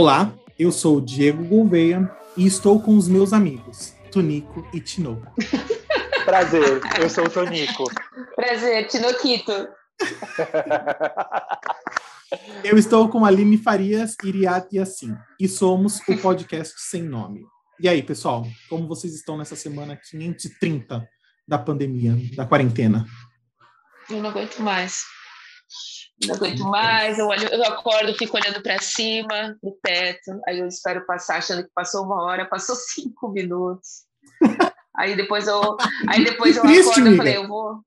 Olá, eu sou o Diego Gouveia e estou com os meus amigos, Tonico e Tinoco. Prazer, eu sou o Tonico. Prazer, Tinoquito. Eu estou com a Aline Farias, Iriat e assim, e somos o podcast sem nome. E aí, pessoal, como vocês estão nessa semana 530 da pandemia, da quarentena? Eu não aguento mais. Não aguento mais, eu, olho, eu acordo, fico olhando para cima, no teto, aí eu espero passar, achando que passou uma hora, passou cinco minutos. Aí depois eu, aí depois eu triste, acordo, amiga. eu falei, eu vou.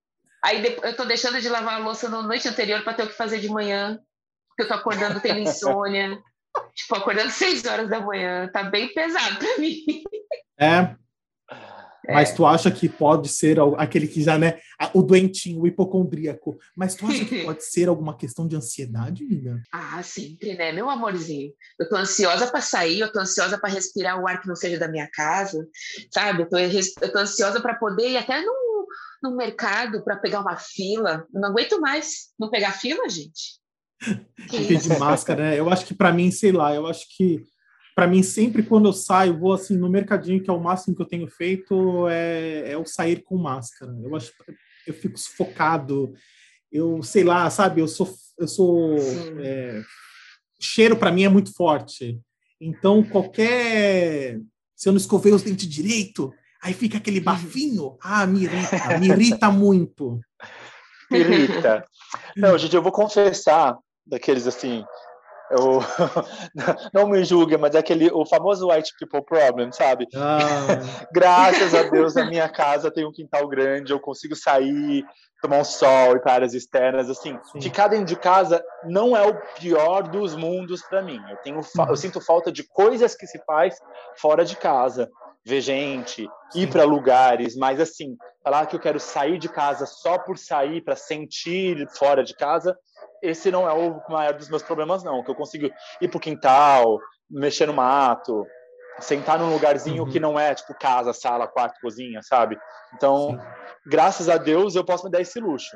Aí de- eu tô deixando de lavar a louça na noite anterior para ter o que fazer de manhã, porque eu tô acordando tendo insônia. Tipo, acordando seis horas da manhã, tá bem pesado para mim. É, mas tu acha que pode ser aquele que já, né, o doentinho, o hipocondríaco, mas tu acha que pode ser alguma questão de ansiedade, amiga? Ah, sempre, né, meu amorzinho? Eu tô ansiosa para sair, eu tô ansiosa para respirar o ar que não seja da minha casa, sabe? Eu tô, eu tô ansiosa para poder ir até no, no mercado para pegar uma fila. Eu não aguento mais não pegar fila, gente. Isso? de máscara, né? Eu acho que para mim, sei lá, eu acho que para mim sempre quando eu saio, vou assim no mercadinho, que é o máximo que eu tenho feito, é, é o sair com máscara. Eu acho eu fico sufocado. Eu sei lá, sabe? Eu sou eu sou é, cheiro para mim é muito forte. Então qualquer se eu não escovei os dentes direito, aí fica aquele bafinho. Ah, me irrita, me irrita muito. Irrita. Não, gente, eu vou confessar daqueles assim. Eu, não me julguem, mas é aquele o famoso white people problem, sabe? Ah, Graças a Deus, na minha casa tem um quintal grande, eu consigo sair, tomar um sol, ir para áreas externas, assim. Sim. Ficar dentro de casa não é o pior dos mundos para mim. Eu tenho, eu sinto falta de coisas que se faz fora de casa, ver gente, ir para lugares, mas assim, falar que eu quero sair de casa só por sair, para sentir fora de casa, esse não é o maior dos meus problemas, não. Que eu consigo ir pro quintal, mexer no mato, sentar num lugarzinho Uhum. que não é tipo casa, sala, quarto, cozinha, sabe? Então, sim. graças a Deus, eu posso me dar esse luxo.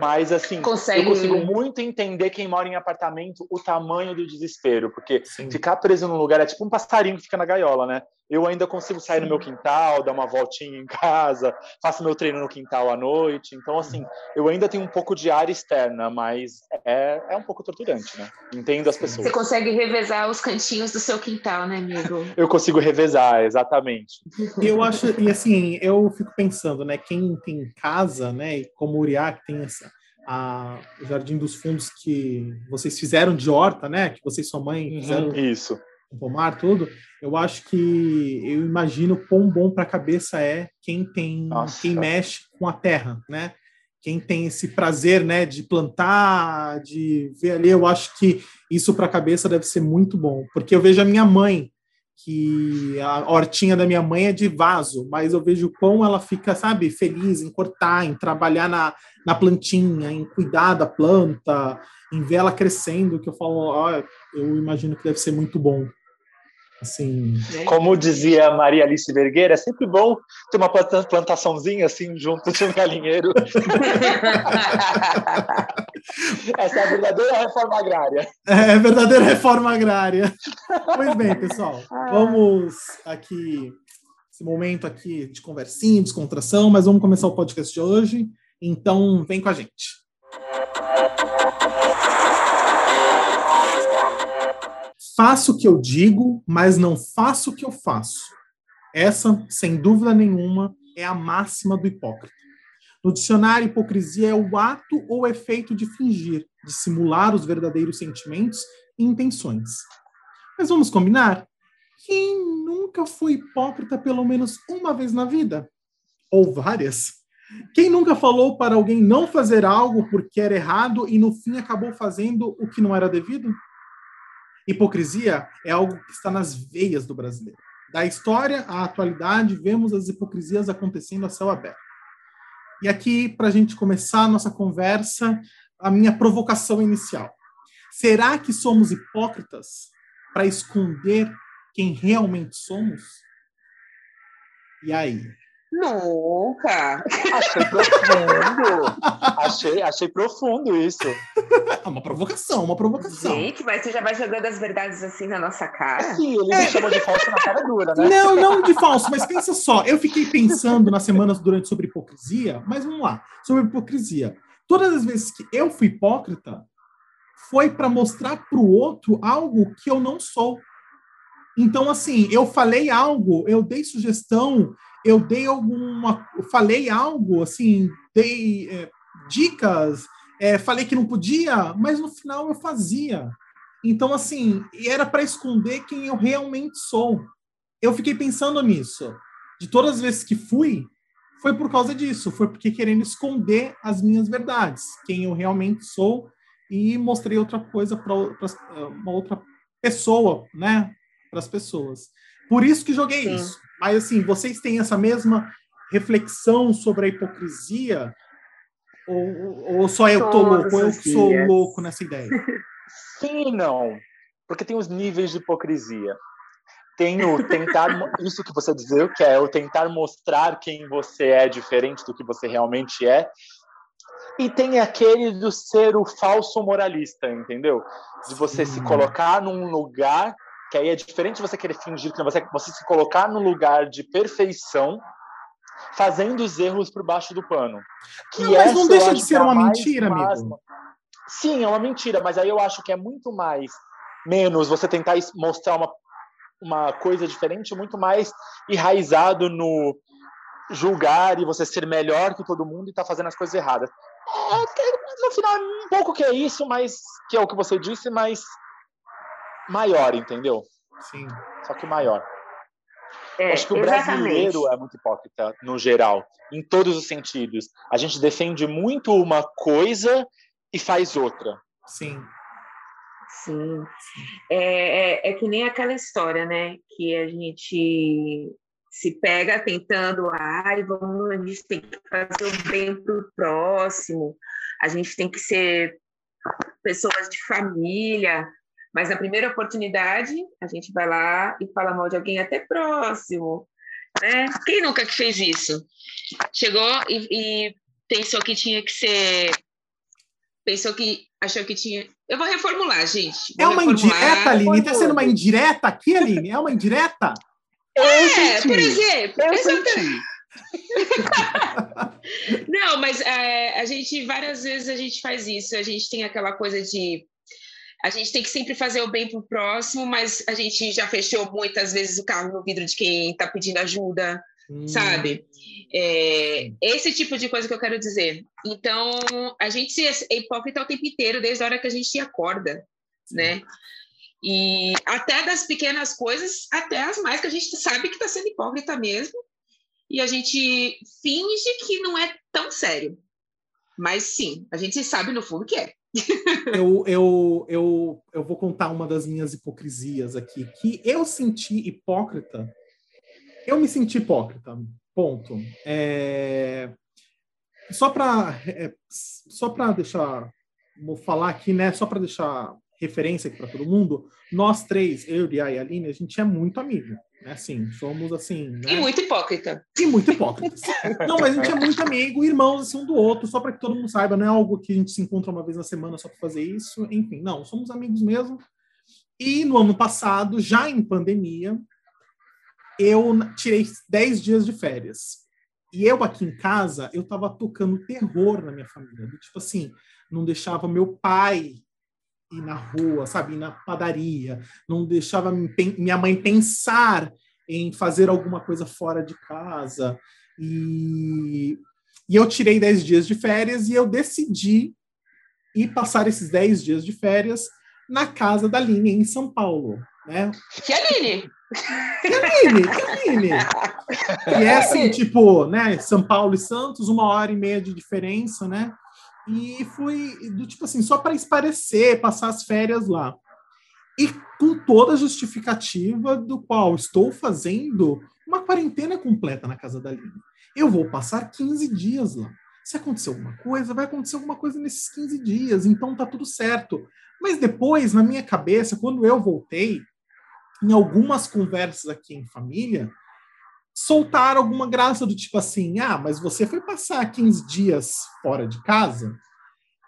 Mas, assim, Consegue- eu consigo muito entender quem mora em apartamento o tamanho do desespero, porque Sim. ficar preso num lugar é tipo um passarinho que fica na gaiola, né? Eu ainda consigo sair no meu quintal, dar uma voltinha em casa, faço meu treino no quintal à noite. Então, assim, eu ainda tenho um pouco de área externa, mas é, é um pouco torturante, né? Entendo as Você pessoas. consegue revezar os cantinhos do seu quintal, né, amigo? Eu consigo revezar, exatamente. Eu acho, e assim, eu fico pensando, né, quem tem casa, né, e como o Uriá, que tem essa, a, o Jardim dos Fundos que vocês fizeram de horta, né, que vocês e sua mãe Uhum. fizeram Isso. Com pomar, tudo, eu acho que, eu imagino quão bom para a cabeça é quem tem, Nossa. quem mexe com a terra, né, quem tem esse prazer, né, de plantar, de ver ali, eu acho que isso para a cabeça deve ser muito bom, porque eu vejo a minha mãe, que a hortinha da minha mãe é de vaso, mas eu vejo quão ela fica, sabe, feliz em cortar, em trabalhar na, na plantinha, em cuidar da planta, em ver ela crescendo, que eu falo, ó, eu imagino que deve ser muito bom. Assim, Como dizia Maria Alice Vergueira, é sempre bom ter uma planta- plantaçãozinha assim junto de um galinheiro. Essa é a verdadeira reforma agrária. é verdadeira reforma agrária. Pois bem, pessoal, vamos aqui, esse momento aqui de conversinha, descontração, mas vamos começar o podcast de hoje, então vem com a gente. Faço o que eu digo, mas não faço o que eu faço. Essa, sem dúvida nenhuma, é a máxima do hipócrita. No dicionário, hipocrisia é o ato ou efeito de fingir, de simular os verdadeiros sentimentos e intenções. Mas vamos combinar? Quem nunca foi hipócrita pelo menos uma vez na vida? Ou várias? Quem nunca falou para alguém não fazer algo porque era errado e no fim acabou fazendo o que não era devido? Hipocrisia é algo que está nas veias do brasileiro. Da história à atualidade, vemos as hipocrisias acontecendo a céu aberto. E aqui, para a gente começar a nossa conversa, a minha provocação inicial. Será que somos hipócritas para esconder quem realmente somos? E aí? Nunca! Achei profundo! achei, achei profundo isso. É uma provocação, uma provocação. Gente, mas você já vai jogando as verdades assim na nossa cara? Sim, ele me chamou de falso na cara dura, né? Não, não de falso, mas pensa só. Eu fiquei pensando nas semanas durante sobre hipocrisia, mas vamos lá, sobre hipocrisia. Todas as vezes que eu fui hipócrita, foi para mostrar para o outro algo que eu não sou. Então, assim, eu falei algo, eu dei sugestão, eu dei alguma. Eu falei algo, assim, dei é, dicas, é, falei que não podia, mas no final eu fazia. Então, assim, era para esconder quem eu realmente sou. Eu fiquei pensando nisso. De todas as vezes que fui, foi por causa disso. Foi porque querendo esconder as minhas verdades, quem eu realmente sou, e mostrei outra coisa para uma outra pessoa, né? Para as pessoas. Por isso que joguei Sim. isso. Mas, assim, vocês têm essa mesma reflexão sobre a hipocrisia? Ou, ou só eu tô louco? Ou eu que sou louco nessa ideia? Sim e não. Porque tem os níveis de hipocrisia. Tem o tentar, isso que você dizia, que é o tentar mostrar quem você é diferente do que você realmente é. E tem aquele do ser o falso moralista, entendeu? De você Sim. se colocar num lugar que aí é diferente você querer fingir que você, você se colocar no lugar de perfeição, fazendo os erros por baixo do pano. Que não, mas não deixa de ser é uma mentira, amigo. Sim, é uma mentira, mas aí eu acho que é muito mais menos você tentar mostrar uma, uma coisa diferente, muito mais enraizado no julgar e você ser melhor que todo mundo e estar tá fazendo as coisas erradas. É, no final, um pouco que é isso, mas que é o que você disse, mas maior, entendeu? Sim. Só que maior. É, Acho que o brasileiro é muito hipócrita, no geral, em todos os sentidos. A gente defende muito uma coisa e faz outra. Sim. Sim. É, é, é que nem aquela história, né? Que a gente se pega tentando, ai, vamos, a gente tem que fazer o bem para o próximo, a gente tem que ser pessoas de família, mas na primeira oportunidade, a gente vai lá e fala mal de alguém até próximo. Né? Quem nunca fez isso? Chegou e, e pensou que tinha que ser. Pensou que. Achou que tinha. Eu vou reformular, gente. Vou é uma indireta, Aline? Está sendo uma indireta aqui, Aline? É uma indireta? É, por exemplo. Não, mas é, a gente, várias vezes a gente faz isso. A gente tem aquela coisa de a gente tem que sempre fazer o bem para o próximo, mas a gente já fechou muitas vezes o carro no vidro de quem está pedindo ajuda, hum. sabe? É, esse tipo de coisa que eu quero dizer. Então, a gente é hipócrita o tempo inteiro, desde a hora que a gente acorda, né? E até das pequenas coisas, até as mais que a gente sabe que está sendo hipócrita mesmo, e a gente finge que não é tão sério. Mas sim, a gente sabe no fundo que é eu, eu, eu, eu vou contar uma das minhas hipocrisias aqui. Que eu senti hipócrita. Eu me senti hipócrita. Ponto. É... Só para é, só para deixar, vou falar aqui, né? Só para deixar referência aqui para todo mundo, nós três, eu, e a Aline, a gente é muito amigo. Né? Assim, somos assim. Né? E muito hipócrita. E muito hipócrita. não, mas a gente é muito amigo, irmãos assim um do outro, só para que todo mundo saiba, não é algo que a gente se encontra uma vez na semana só para fazer isso. Enfim, não, somos amigos mesmo. E no ano passado, já em pandemia, eu tirei 10 dias de férias. E eu aqui em casa, eu tava tocando terror na minha família. Tipo assim, não deixava meu pai ir na rua, sabe, ir na padaria, não deixava minha mãe pensar em fazer alguma coisa fora de casa. E, e eu tirei 10 dias de férias e eu decidi ir passar esses 10 dias de férias na casa da Aline, em São Paulo. Né? Que Aline? Que Aline? Que Aline? E é assim, tipo, né, São Paulo e Santos, uma hora e meia de diferença, né? E fui do tipo assim, só para esparecer, passar as férias lá. E com toda a justificativa do qual estou fazendo uma quarentena completa na casa da Aline. Eu vou passar 15 dias lá. Se acontecer alguma coisa, vai acontecer alguma coisa nesses 15 dias, então tá tudo certo. Mas depois, na minha cabeça, quando eu voltei, em algumas conversas aqui em família, soltaram alguma graça do tipo assim: ah, mas você foi passar 15 dias fora de casa?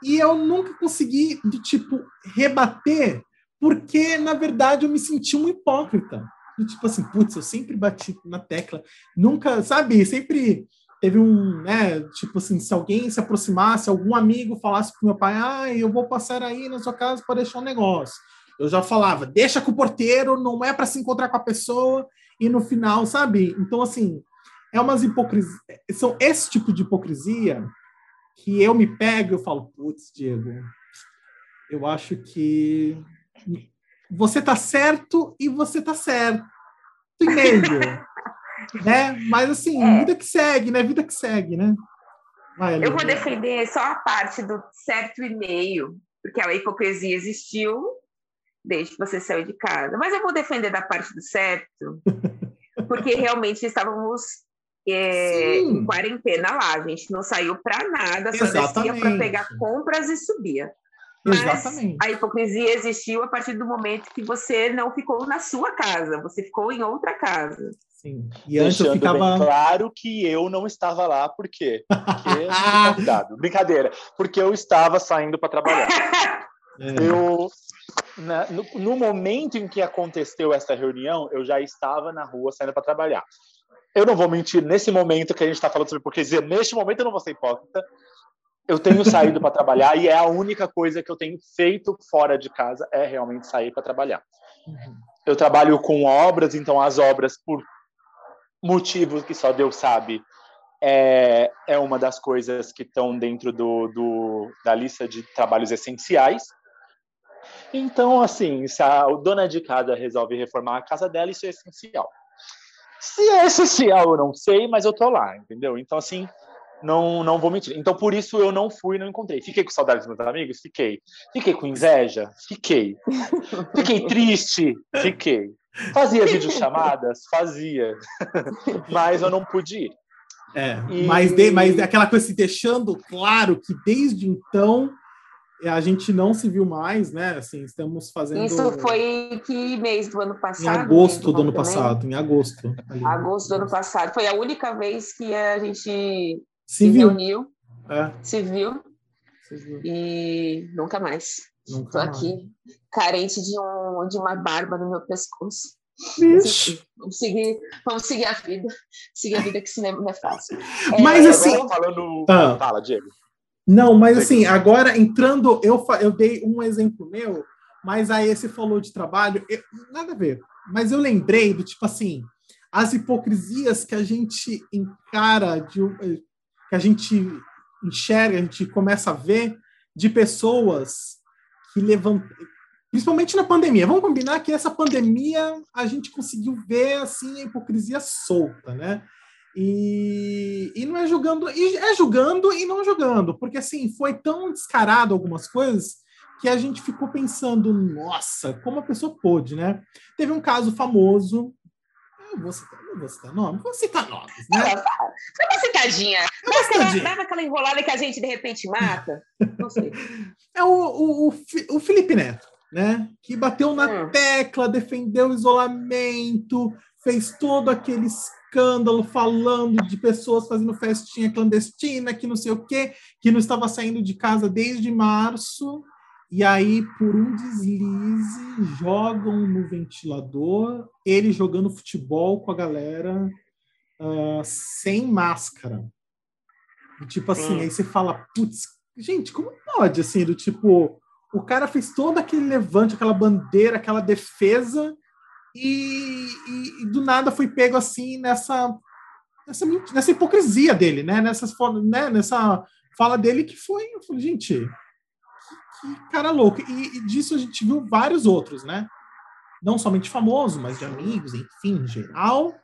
E eu nunca consegui, do tipo, rebater, porque, na verdade, eu me senti um hipócrita. Do tipo assim, putz, eu sempre bati na tecla, nunca, sabe, sempre teve um, né, tipo assim, se alguém se aproximasse, algum amigo falasse pro meu pai, ah, eu vou passar aí na sua casa para deixar um negócio. Eu já falava, deixa com o porteiro, não é para se encontrar com a pessoa, e no final, sabe? Então, assim, é umas hipocrisias, são esse tipo de hipocrisia que eu me pego e eu falo, putz, Diego, eu acho que você tá certo e você tá certo em meio. né? Mas assim, é. vida que segue, né? Vida que segue, né? Vai, eu vou defender só a parte do certo e meio, porque a hipocrisia existiu desde que você saiu de casa. Mas eu vou defender da parte do certo, porque realmente estávamos é, em quarentena lá, a gente não saiu para nada, só Exatamente. descia para pegar compras e subia. Mas Exatamente. a hipocrisia existiu a partir do momento que você não ficou na sua casa, você ficou em outra casa. Sim. E antes Deixando eu ficava. claro que eu não estava lá, por quê? Porque. Brincadeira, porque eu estava saindo para trabalhar. É. Eu, na, no, no, momento em que aconteceu essa reunião, eu já estava na rua saindo para trabalhar. Eu não vou mentir, nesse momento que a gente está falando sobre hipocrisia, neste momento eu não vou ser hipócrita. Eu tenho saído para trabalhar e é a única coisa que eu tenho feito fora de casa é realmente sair para trabalhar. Uhum. Eu trabalho com obras, então as obras, por motivos que só Deus sabe, é, é uma das coisas que estão dentro do, do, da lista de trabalhos essenciais. Então, assim, se a dona de casa resolve reformar a casa dela, isso é essencial. Se é essencial, eu não sei, mas eu tô lá, entendeu? Então, assim, não, não vou mentir. Então, por isso eu não fui não encontrei. Fiquei com saudades dos meus amigos? Fiquei. Fiquei com inveja? Fiquei. Fiquei triste? Fiquei. Fazia videochamadas? Fazia. mas eu não pude ir. É, e... mas, de, mas aquela coisa se deixando claro que desde então a gente não se viu mais, né? Assim, estamos fazendo. Isso foi que mês do ano passado? Em agosto do ano também? passado, em agosto. Ali. Agosto do ano passado. Foi a única vez que a gente se, se reuniu, é. se viu, se viu. E nunca mais. Estou aqui, carente de, um, de uma barba no meu pescoço. Vixe. Vamos seguir, vamos seguir a vida. Seguir a vida que isso não é fácil. Mas é, assim. Falando... Ah. Fala, Diego. Não, mas assim, agora entrando, eu, eu dei um exemplo meu, mas aí você falou de trabalho, eu, nada a ver. Mas eu lembrei do tipo assim, as hipocrisias que a gente encara, de, que a gente enxerga, a gente começa a ver de pessoas que levantam, principalmente na pandemia. Vamos combinar que essa pandemia a gente conseguiu ver assim a hipocrisia solta, né? E, e não é julgando, e é julgando e não julgando, porque assim foi tão descarado algumas coisas que a gente ficou pensando, nossa, como a pessoa pôde, né? Teve um caso famoso, eu vou citar, não vou citar nome, vou citar nomes, né? Foi uma citadinha. Uma citadinha. Dava aquela enrolada que a gente de repente mata. Não sei. É o, o, o, o Felipe Neto, né? Que bateu na hum. tecla, defendeu o isolamento, fez todo aquele escândalo falando de pessoas fazendo festinha clandestina, que não sei o quê, que não estava saindo de casa desde março. E aí, por um deslize, jogam no ventilador, ele jogando futebol com a galera uh, sem máscara. E, tipo assim, hum. aí você fala, putz, gente, como pode, assim, do tipo, o cara fez todo aquele levante, aquela bandeira, aquela defesa, e, e, e, do nada foi pego assim nessa, nessa, nessa hipocrisia dele, né? Nessa, né? nessa fala dele que foi, eu falei, gente, que, que cara louco. E, e, disso a gente viu vários outros, né? Não somente famoso, mas de amigos, enfim, em geral.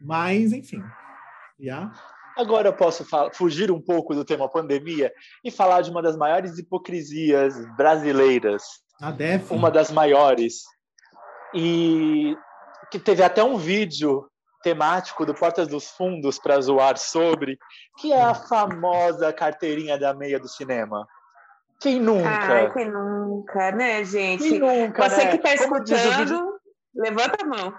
Mas, enfim. Yeah. Agora eu posso fugir um pouco do tema pandemia e falar de uma das maiores hipocrisias brasileiras. A DEF. Uma das maiores e que teve até um vídeo temático do Portas dos Fundos para zoar sobre, que é a famosa carteirinha da meia do cinema. Quem nunca? Ai, quem nunca, né, gente? Quem nunca, Você né? que está escutando, levanta a mão.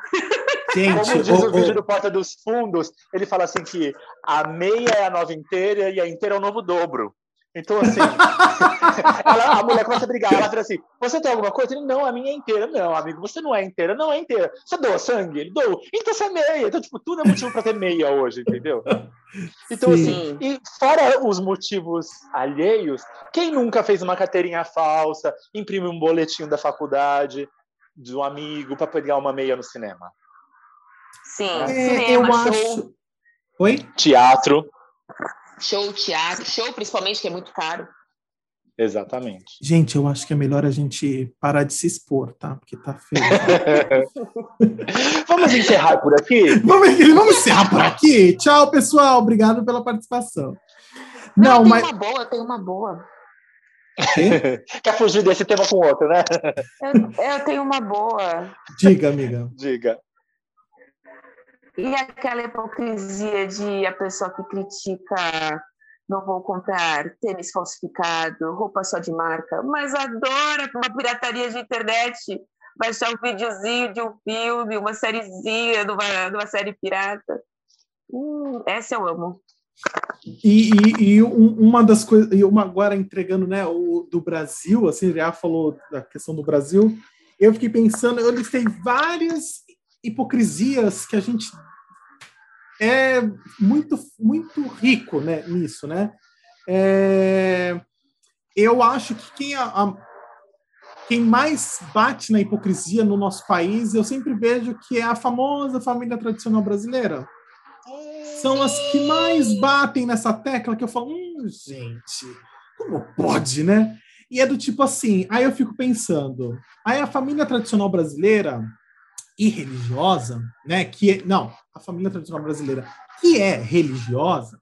Gente, Como diz o, o vídeo do Porta dos Fundos, ele fala assim que a meia é a nova inteira e a inteira é o novo dobro. Então, assim, ela, a mulher começa a brigar. Ela fala assim: Você tem alguma coisa? Ele, não, a minha é inteira. Não, amigo, você não é inteira. Não é inteira. Você doa sangue? Ele doou. Então você é meia. Então, tipo, tudo é motivo para ter meia hoje, entendeu? Então, Sim. assim, e fora os motivos alheios, quem nunca fez uma carteirinha falsa, imprime um boletim da faculdade de um amigo para pegar uma meia no cinema? Sim, é, cinema, eu show. acho. Oi? Teatro. Show, teatro, show principalmente, que é muito caro. Exatamente. Gente, eu acho que é melhor a gente parar de se expor, tá? Porque tá feio. vamos encerrar por aqui? Vamos, vamos encerrar por aqui? Tchau, pessoal. Obrigado pela participação. Não, Não mas... uma boa, tem uma boa. Quer fugir desse tema com outro, né? Eu, eu tenho uma boa. Diga, amiga. Diga. E aquela hipocrisia de a pessoa que critica não vou comprar tênis falsificado, roupa só de marca, mas adora uma pirataria de internet, baixar um videozinho de um filme, uma sériezinha de uma, de uma série pirata. Hum, essa eu amo. E, e, e uma das coisas, e uma agora entregando, né, o do Brasil, assim, já falou da questão do Brasil, eu fiquei pensando, eu listei várias hipocrisias que a gente é muito muito rico né, nisso, né? É, eu acho que quem, a, a, quem mais bate na hipocrisia no nosso país, eu sempre vejo que é a famosa família tradicional brasileira. São as que mais batem nessa tecla que eu falo, hum, gente, como pode, né? E é do tipo assim, aí eu fico pensando, aí a família tradicional brasileira e religiosa, né? Que é, não, a família tradicional brasileira que é religiosa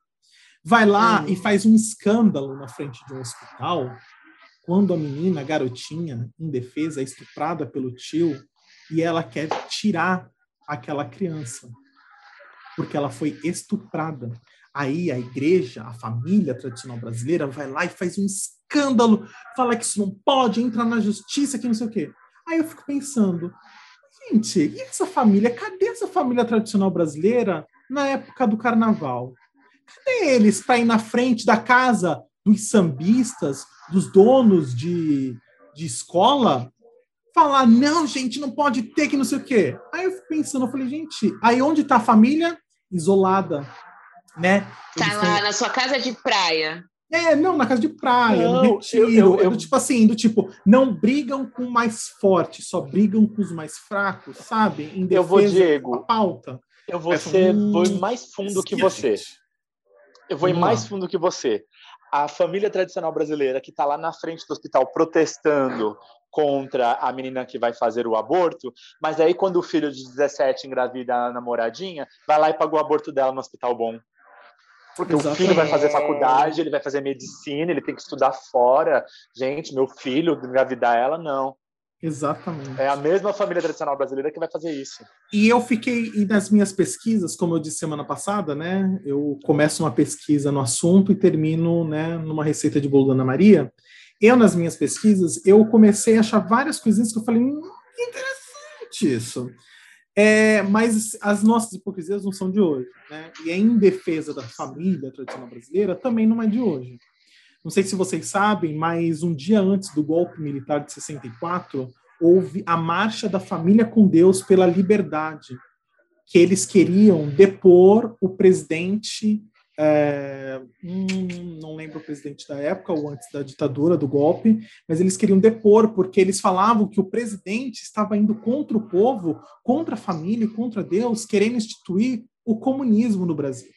vai lá uhum. e faz um escândalo na frente de um hospital quando a menina, a garotinha, indefesa, é estuprada pelo tio e ela quer tirar aquela criança porque ela foi estuprada. Aí a igreja, a família tradicional brasileira vai lá e faz um escândalo, fala que isso não pode, entra na justiça, que não sei o quê. Aí eu fico pensando, Gente, e essa família? Cadê essa família tradicional brasileira na época do carnaval? Cadê eles para ir na frente da casa dos sambistas, dos donos de, de escola, falar, não, gente, não pode ter que não sei o quê. Aí eu fico pensando, eu falei, gente, aí onde está a família? Isolada, né? Tá lá na sua casa de praia. É, não, na casa de praia, não, no retiro. Eu, eu, eu... Do tipo assim, do tipo, não brigam com o mais forte, só brigam com os mais fracos, sabe? Em eu vou, Diego. pauta. Eu vou, ser, hum, vou mais fundo que você. Eu vou ir mais fundo que você. A família tradicional brasileira que está lá na frente do hospital protestando contra a menina que vai fazer o aborto, mas aí quando o filho de 17 engravida a namoradinha, vai lá e paga o aborto dela no hospital bom. Porque Exatamente. o filho vai fazer faculdade, ele vai fazer medicina, ele tem que estudar fora. Gente, meu filho, engravidar ela, não. Exatamente. É a mesma família tradicional brasileira que vai fazer isso. E eu fiquei, e nas minhas pesquisas, como eu disse semana passada, né? Eu começo uma pesquisa no assunto e termino, né, numa receita de bolo da Ana Maria. Eu, nas minhas pesquisas, eu comecei a achar várias coisinhas que eu falei, hum, interessante isso. É, mas as nossas hipocrisias não são de hoje. Né? E em defesa da família tradicional brasileira também não é de hoje. Não sei se vocês sabem, mas um dia antes do golpe militar de 64, houve a Marcha da Família com Deus pela Liberdade, que eles queriam depor o presidente é, hum, não lembro o presidente da época ou antes da ditadura, do golpe, mas eles queriam depor porque eles falavam que o presidente estava indo contra o povo, contra a família, contra Deus, querendo instituir o comunismo no Brasil.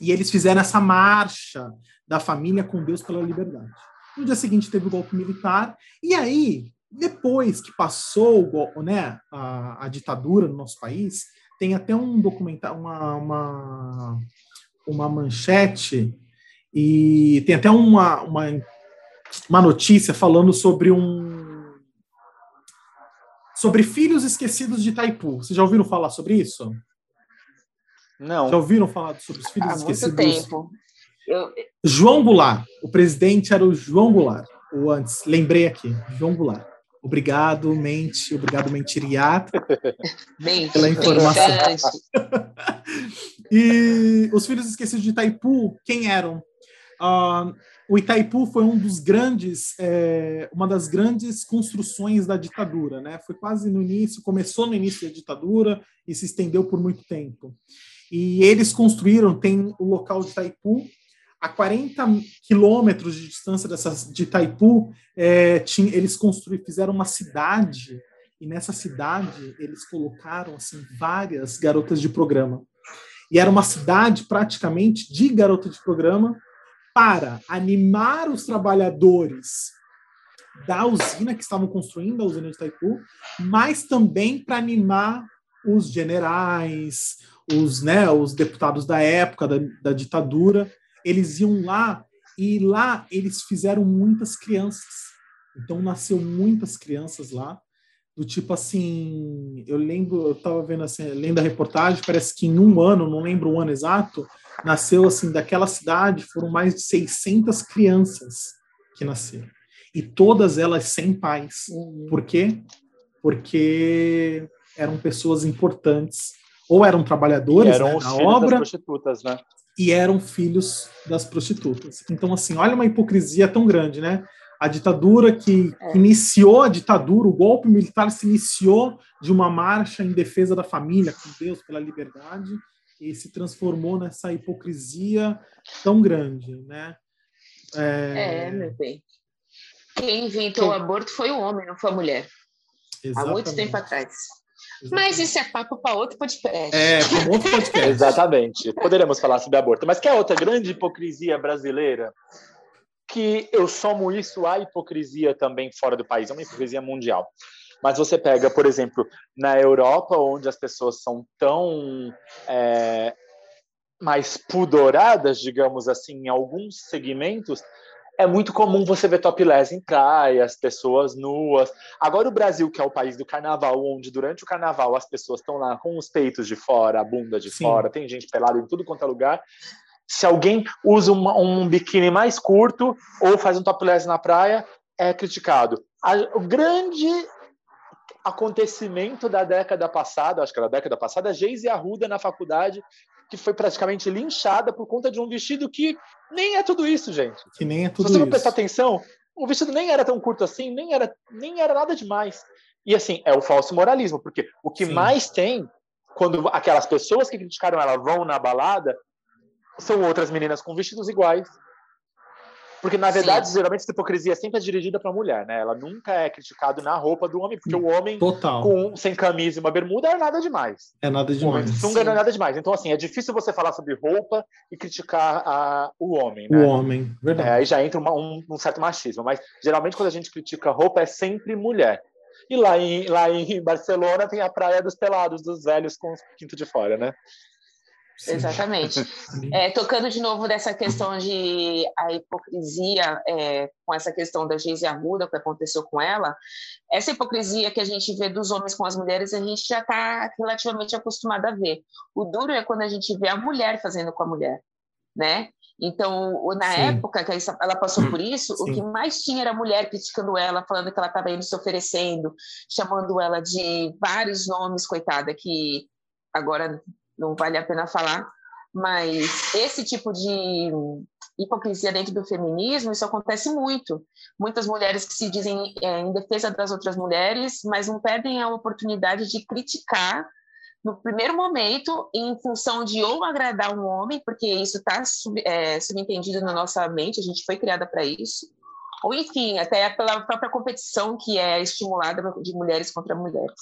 E eles fizeram essa marcha da família com Deus pela liberdade. No dia seguinte teve o golpe militar, e aí, depois que passou né, a, a ditadura no nosso país, tem até um documentário, uma, uma uma manchete e tem até uma, uma, uma notícia falando sobre um sobre filhos esquecidos de Itaipu. Vocês já ouviram falar sobre isso? Não. Já ouviram falar sobre os filhos Há esquecidos? Muito tempo. Eu... João Goulart. O presidente era o João Goulart. O antes, lembrei aqui, João Goulart. Obrigado, Mente. Obrigado, Mentiriat, Mente, pela informação. E os Filhos Esquecidos de Itaipu, quem eram? Ah, o Itaipu foi um dos grandes, é, uma das grandes construções da ditadura, né? Foi quase no início, começou no início da ditadura e se estendeu por muito tempo. E eles construíram, tem o local de Itaipu, a 40 quilômetros de distância dessas, de Itaipu, é, tinha, eles construíram, fizeram uma cidade, e nessa cidade eles colocaram assim, várias garotas de programa. E era uma cidade praticamente de garota de programa para animar os trabalhadores da usina que estavam construindo a usina de Itaipu, mas também para animar os generais, os, né, os deputados da época da, da ditadura, eles iam lá e lá eles fizeram muitas crianças. Então nasceu muitas crianças lá, do tipo assim, eu lembro, eu estava vendo assim, lendo a reportagem, parece que em um ano, não lembro o ano exato, nasceu assim daquela cidade foram mais de 600 crianças que nasceram e todas elas sem pais. Uhum. Por quê? Porque eram pessoas importantes ou eram trabalhadores eram né, na filhos das obra prostitutas, né? e eram filhos das prostitutas. Então, assim, olha uma hipocrisia tão grande, né? A ditadura que É. que iniciou a ditadura, o golpe militar se iniciou de uma marcha em defesa da família, com Deus, pela liberdade, e se transformou nessa hipocrisia tão grande, né? É, meu bem. Quem inventou o aborto foi o homem, não foi a mulher. Há muito exatamente, tempo atrás. exatamente. Mas isso é papo para outro podcast. É, para um outro podcast. Exatamente. Poderemos falar sobre aborto. Mas que é outra grande hipocrisia brasileira? Que eu somo isso à hipocrisia também fora do país, é uma hipocrisia mundial. Mas você pega, por exemplo, na Europa, onde as pessoas são tão é, mais pudoradas, digamos assim, em alguns segmentos, é muito comum você ver topless em praias, pessoas nuas. Agora o Brasil, que é o país do carnaval, onde durante o carnaval as pessoas estão lá com os peitos de fora, a bunda de Sim. fora, tem gente pelada em tudo quanto é lugar. Se alguém usa uma- um biquíni mais curto ou faz um topless na praia, é criticado. A- o grande acontecimento da década passada, acho que era da década passada, a Geise Arruda na faculdade, que foi praticamente linchada por conta de um vestido que nem é tudo isso, gente. Que nem é Se tudo você for isso. prestar atenção, o vestido nem era tão curto assim, nem era, nem era nada demais. E assim, é o falso moralismo, porque o que Sim. mais tem, quando aquelas pessoas que criticaram ela vão na balada, são outras meninas com vestidos iguais. Porque, na Sim. verdade, geralmente essa hipocrisia sempre é dirigida para a mulher, né? Ela nunca é criticada na roupa do homem, porque o homem Total. com, sem camisa e uma bermuda é nada demais. É nada O homem demais. de sunga não é nada demais. Então, assim, é difícil você falar sobre roupa e criticar a, o homem, O né? homem, É, verdade. aí já entra uma- um, um certo machismo. Mas geralmente quando a gente critica roupa é sempre mulher. E lá em, lá em Barcelona tem a praia dos pelados, dos velhos com os quinto de fora, né? Sim. Exatamente. É, tocando de novo dessa questão de a hipocrisia é, com essa questão da Geise Arruda, o que aconteceu com ela, essa hipocrisia que a gente vê dos homens com as mulheres, a gente já está relativamente acostumado a ver. O duro é quando a gente vê a mulher fazendo com a mulher, né? Então, o- na Sim. época que ela passou por isso, o Sim. que mais tinha era a mulher criticando ela, falando que ela estava indo se oferecendo, chamando ela de vários nomes, coitada, que agora não vale a pena falar, mas esse tipo de hipocrisia dentro do feminismo, isso acontece muito. Muitas mulheres que se dizem é, em defesa das outras mulheres, mas não perdem a oportunidade de criticar no primeiro momento, em função de ou agradar um homem, porque isso está sub, é, subentendido na nossa mente, a gente foi criada para isso, ou enfim, até pela própria competição que é estimulada de mulheres contra mulheres.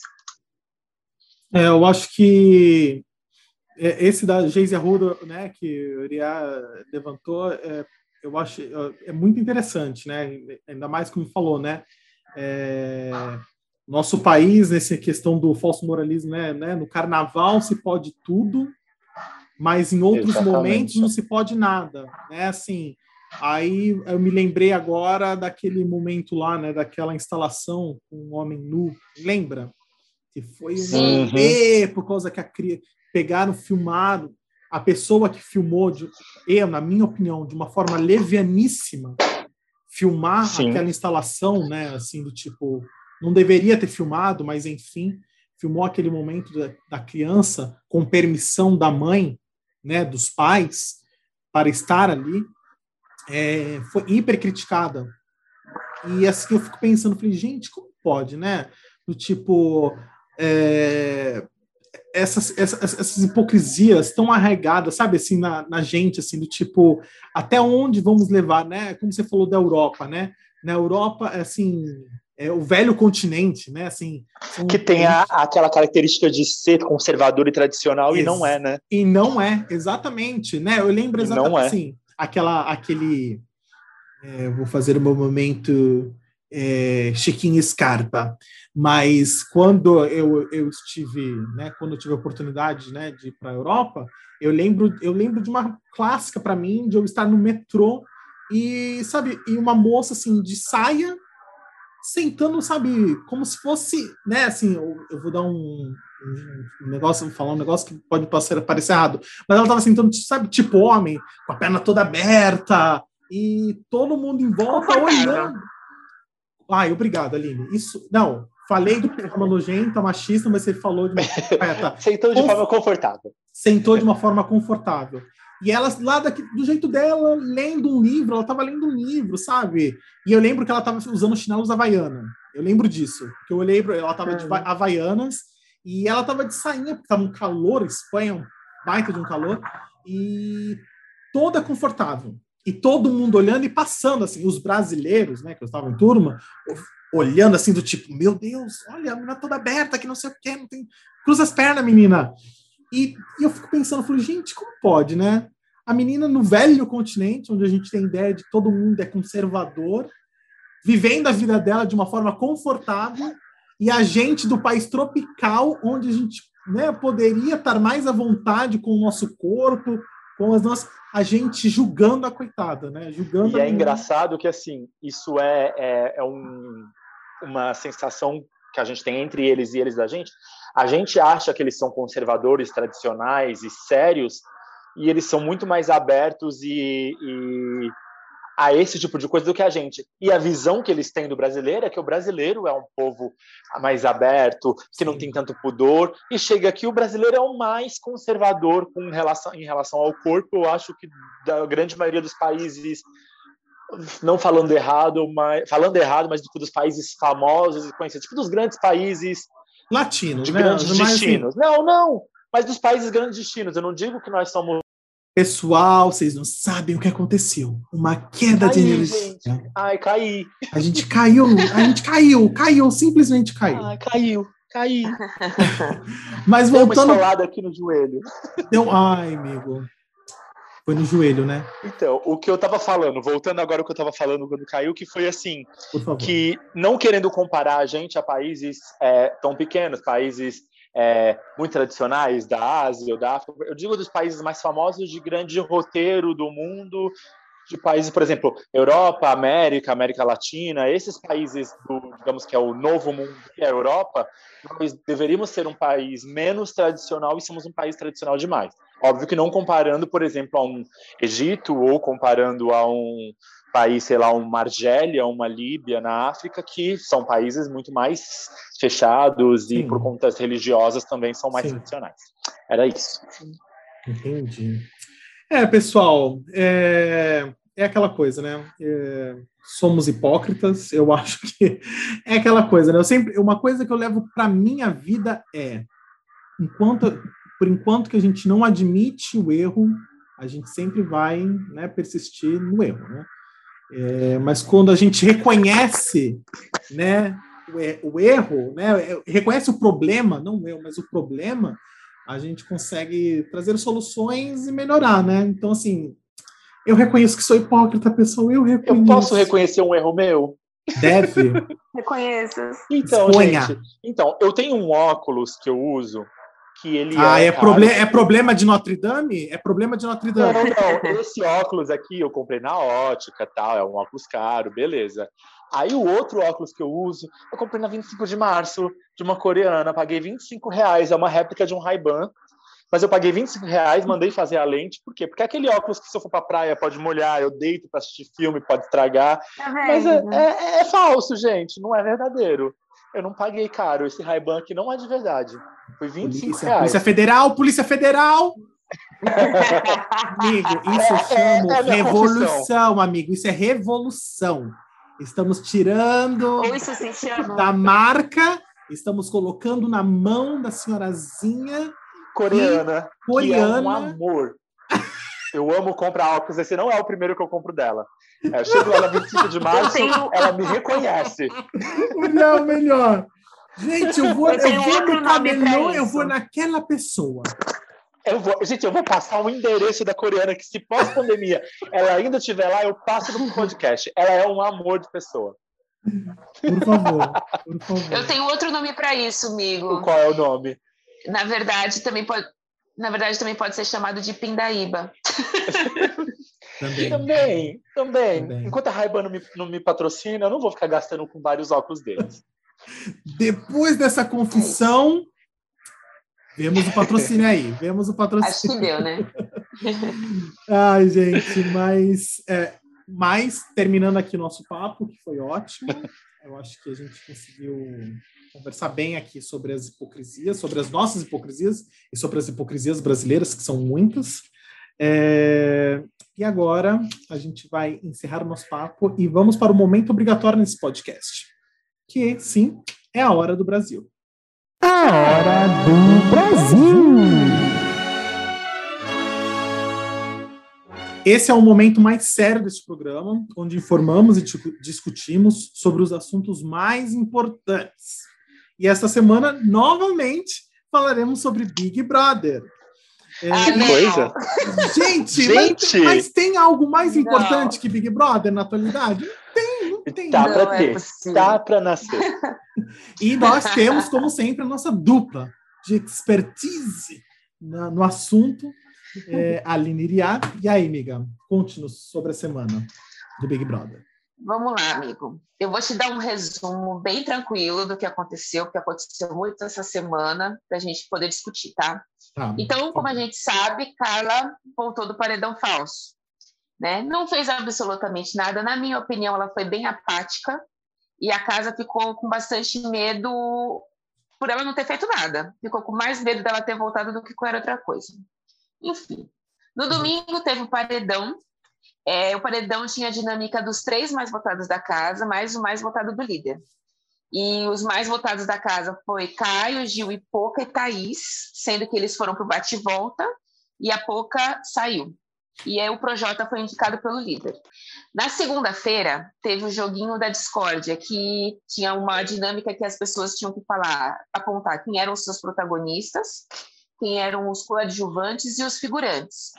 É, eu acho que esse da Geise Arruda, né, que o Uriá levantou, é, eu acho é, é muito interessante, né? Ainda mais como falou, né? É, nosso país nessa questão do falso moralismo, né, né? No carnaval se pode tudo, mas em outros Exatamente. momentos não se pode nada, né? Assim, aí eu me lembrei agora daquele momento lá, né? Daquela instalação com um homem nu, lembra? Que foi um rolê por causa que a cria pegaram, filmaram a pessoa que filmou, de, eu, na minha opinião, de uma forma levianíssima, filmar Sim. aquela instalação, né? Assim do tipo não deveria ter filmado, mas enfim, filmou aquele momento da, da criança com permissão da mãe, né, dos pais, para estar ali, é, foi hiper criticada. E assim eu fico pensando, falei, gente, como pode, né? Do tipo, é, essas, essas, essas, hipocrisias tão arraigadas, sabe, assim, na, na gente, assim, do tipo, até onde vamos levar, né? Como você falou da Europa, né? Na Europa, assim, é o velho continente, né? Assim, que tem a, aquela característica de ser conservador e tradicional Ex e não é, né? E não é, exatamente, né? Eu lembro exatamente é. assim, aquela, aquele, é, vou fazer o meu momento é, Chiquinho Scarpa, mas quando eu, eu estive, né? Quando eu tive a oportunidade, né, de ir para a Europa, eu lembro, eu lembro de uma clássica para mim de eu estar no metrô e sabe, e uma moça assim de saia sentando, sabe, como se fosse, né, assim, eu, eu vou dar um, um, negócio, vou falar um negócio que pode parecer, parecer errado, mas ela estava sentando, sabe, tipo homem, com a perna toda aberta, e todo mundo em volta olhando. Ai, obrigado, Aline. Isso, não, falei do programa nojenta, machista, mas você falou de uma forma Sentou de forma confortável. Sentou de uma forma confortável. E ela, lá daqui, do jeito dela, lendo um livro, ela estava lendo um livro, sabe? E eu lembro que ela estava usando chinelos Havaiana. Eu lembro disso. Que eu olhei para ela estava de uhum. Havaianas e ela estava de sainha, porque estava um calor, Espanha, um baita de um calor, e toda confortável. E todo mundo olhando e passando, assim, os brasileiros, né, que eu estava em turma, olhando assim, do tipo, meu Deus, olha, a menina toda aberta, que não sei o quê, não tem. Cruza as pernas, menina. E, e eu fico pensando, eu falo, gente, como pode, né? A menina no velho continente, onde a gente tem ideia de que todo mundo é conservador, vivendo a vida dela de uma forma confortável, e a gente do país tropical, onde a gente né, poderia estar mais à vontade com o nosso corpo, com as nossas. A gente julgando a coitada, né? Julgando e é engraçado que, assim, isso é, é, é um, uma sensação que a gente tem entre eles e eles da gente, a gente acha que eles são conservadores, tradicionais e sérios, e eles são muito mais abertos e, e, a esse tipo de coisa do que a gente. E a visão que eles têm do brasileiro é que o brasileiro é um povo mais aberto, que não tem tanto pudor, e chega aqui o brasileiro é o mais conservador com relação, em relação ao corpo. Eu acho que da grande maioria dos países não falando errado, mas falando errado, mas dos países famosos e conhecidos, tipo dos grandes países latinos, de né? grandes assim, destinos. Assim... Não, não, mas dos países grandes destinos. Eu não digo que nós somos Pessoal, vocês não sabem o que aconteceu. Uma queda de energia. Ai, caí. A gente caiu, a gente caiu, caiu, simplesmente caiu. Ai, caiu, caí. Mas voltando. Deu uma aqui no joelho. Deu... Ai, amigo. Foi no joelho, né? Então, o que eu tava falando, voltando agora o que eu tava falando quando caiu, que foi assim, que não querendo comparar a gente a países é, tão pequenos, países é, muito tradicionais da Ásia ou da África, eu digo dos países mais famosos de grande roteiro do mundo, de países, por exemplo, Europa, América, América Latina, esses países do, digamos que é o novo mundo, que é a Europa, nós deveríamos ser um país menos tradicional e somos um país tradicional demais. Óbvio que não comparando, por exemplo, a um Egito ou comparando a um país, sei lá, uma Argélia, uma Líbia na África, que são países muito mais fechados Sim. e por contas religiosas também são mais Sim. tradicionais. Era isso. Entendi. É, pessoal, é, é aquela coisa, né? É, somos hipócritas, eu acho que é aquela coisa, né? Eu sempre, uma coisa que eu levo para minha vida é, enquanto por enquanto que a gente não admite o erro, a gente sempre vai né, persistir no erro, né? É, mas quando a gente reconhece, né, o, o erro, né, é, reconhece o problema, não o erro, mas o problema, a gente consegue trazer soluções e melhorar, né? Então, assim, eu reconheço que sou hipócrita, pessoal, eu reconheço. Eu posso reconhecer um erro meu? Deve. Reconheço. Então, gente, então, eu tenho um óculos que eu uso que ele ah, é, é, problem é problema de Notre Dame? É problema de Notre Dame. Não, não, esse óculos aqui eu comprei na ótica, tal, é um óculos caro, beleza. Aí o outro óculos que eu uso, eu comprei na 25 de março, de uma coreana, paguei 25 reais, é uma réplica de um Ray-Ban, mas eu paguei 25 reais, mandei fazer a lente, por quê? Porque é aquele óculos que se eu for pra praia pode molhar, eu deito para assistir filme, pode estragar, tá mas é, é, é falso, gente, não é verdadeiro. Eu não paguei caro. Esse Ray-Ban aqui não é de verdade. Foi 25 Polícia, reais. Polícia Federal, Polícia Federal! amigo, isso É- é- chama é minha revolução, amigo. Isso é revolução. Estamos tirando Ou isso se chama. da marca, estamos colocando na mão da senhorazinha Coreana. Que é um coreana. amor. Eu amo comprar óculos. Esse não é o primeiro que eu compro dela. É, eu chego lá na 25 de março, tenho- ela me reconhece. Não, melhor. Gente, eu vou, Eu eu vou no camelô, eu vou naquela pessoa. Eu vou, gente, eu vou passar o endereço da coreana, que se pós-pandemia ela ainda estiver lá, eu passo no podcast. Ela é um amor de pessoa. Por favor, por favor. Eu tenho outro nome para isso, amigo. Qual é o nome? Na verdade, também pode. Na verdade, também pode ser chamado de Pindaíba. Também. Também, também. Também. Enquanto a Ray-Ban não me, não me patrocina, eu não vou ficar gastando com vários óculos deles. Depois dessa confissão, vemos o patrocínio aí. Vemos o Acho que patrocínio. deu, né? Ai, gente, mas, é, mas terminando aqui nosso papo, que foi ótimo. Eu acho que a gente conseguiu conversar bem aqui sobre as hipocrisias, sobre as nossas hipocrisias e sobre as hipocrisias brasileiras, que são muitas. É, e agora a gente vai encerrar o nosso papo e vamos para o momento obrigatório nesse podcast, que sim é a hora do Brasil. A hora do Brasil. Esse é o momento mais sério desse programa, onde informamos e discu- discutimos sobre os assuntos mais importantes. E esta semana, novamente, falaremos sobre Big Brother. É, Ah, Que não. coisa. gente, Gente! Mas, mas tem algo mais Não. importante que Big Brother na atualidade? Não tem, não tem. Tá Não pra é ter. possível. Tá pra nascer. E nós temos, como sempre, a nossa dupla de expertise na- no assunto, é, Aline Iriá. E aí, amiga, conte-nos sobre a semana do Big Brother. Vamos lá, amigo. Eu vou te dar um resumo bem tranquilo do que aconteceu, porque aconteceu muito essa semana, para a gente poder discutir, tá? Tá. Então, como a gente sabe, Carla voltou do paredão falso. Né? Não fez absolutamente nada. Na minha opinião, ela foi bem apática e a casa ficou com bastante medo por ela não ter feito nada. Ficou com mais medo dela ter voltado do que qualquer outra coisa. Enfim. No domingo teve o paredão. É, o paredão tinha a dinâmica dos três mais votados da casa, mais o mais votado do líder. E os mais votados da casa foi Caio, Gil e Poca e Thaís, sendo que eles foram para o bate-volta e a Poca saiu. E aí o Projota foi indicado pelo líder. Na segunda-feira, teve o joguinho da discórdia, que tinha uma dinâmica que as pessoas tinham que falar, apontar quem eram os seus protagonistas, quem eram os coadjuvantes e os figurantes.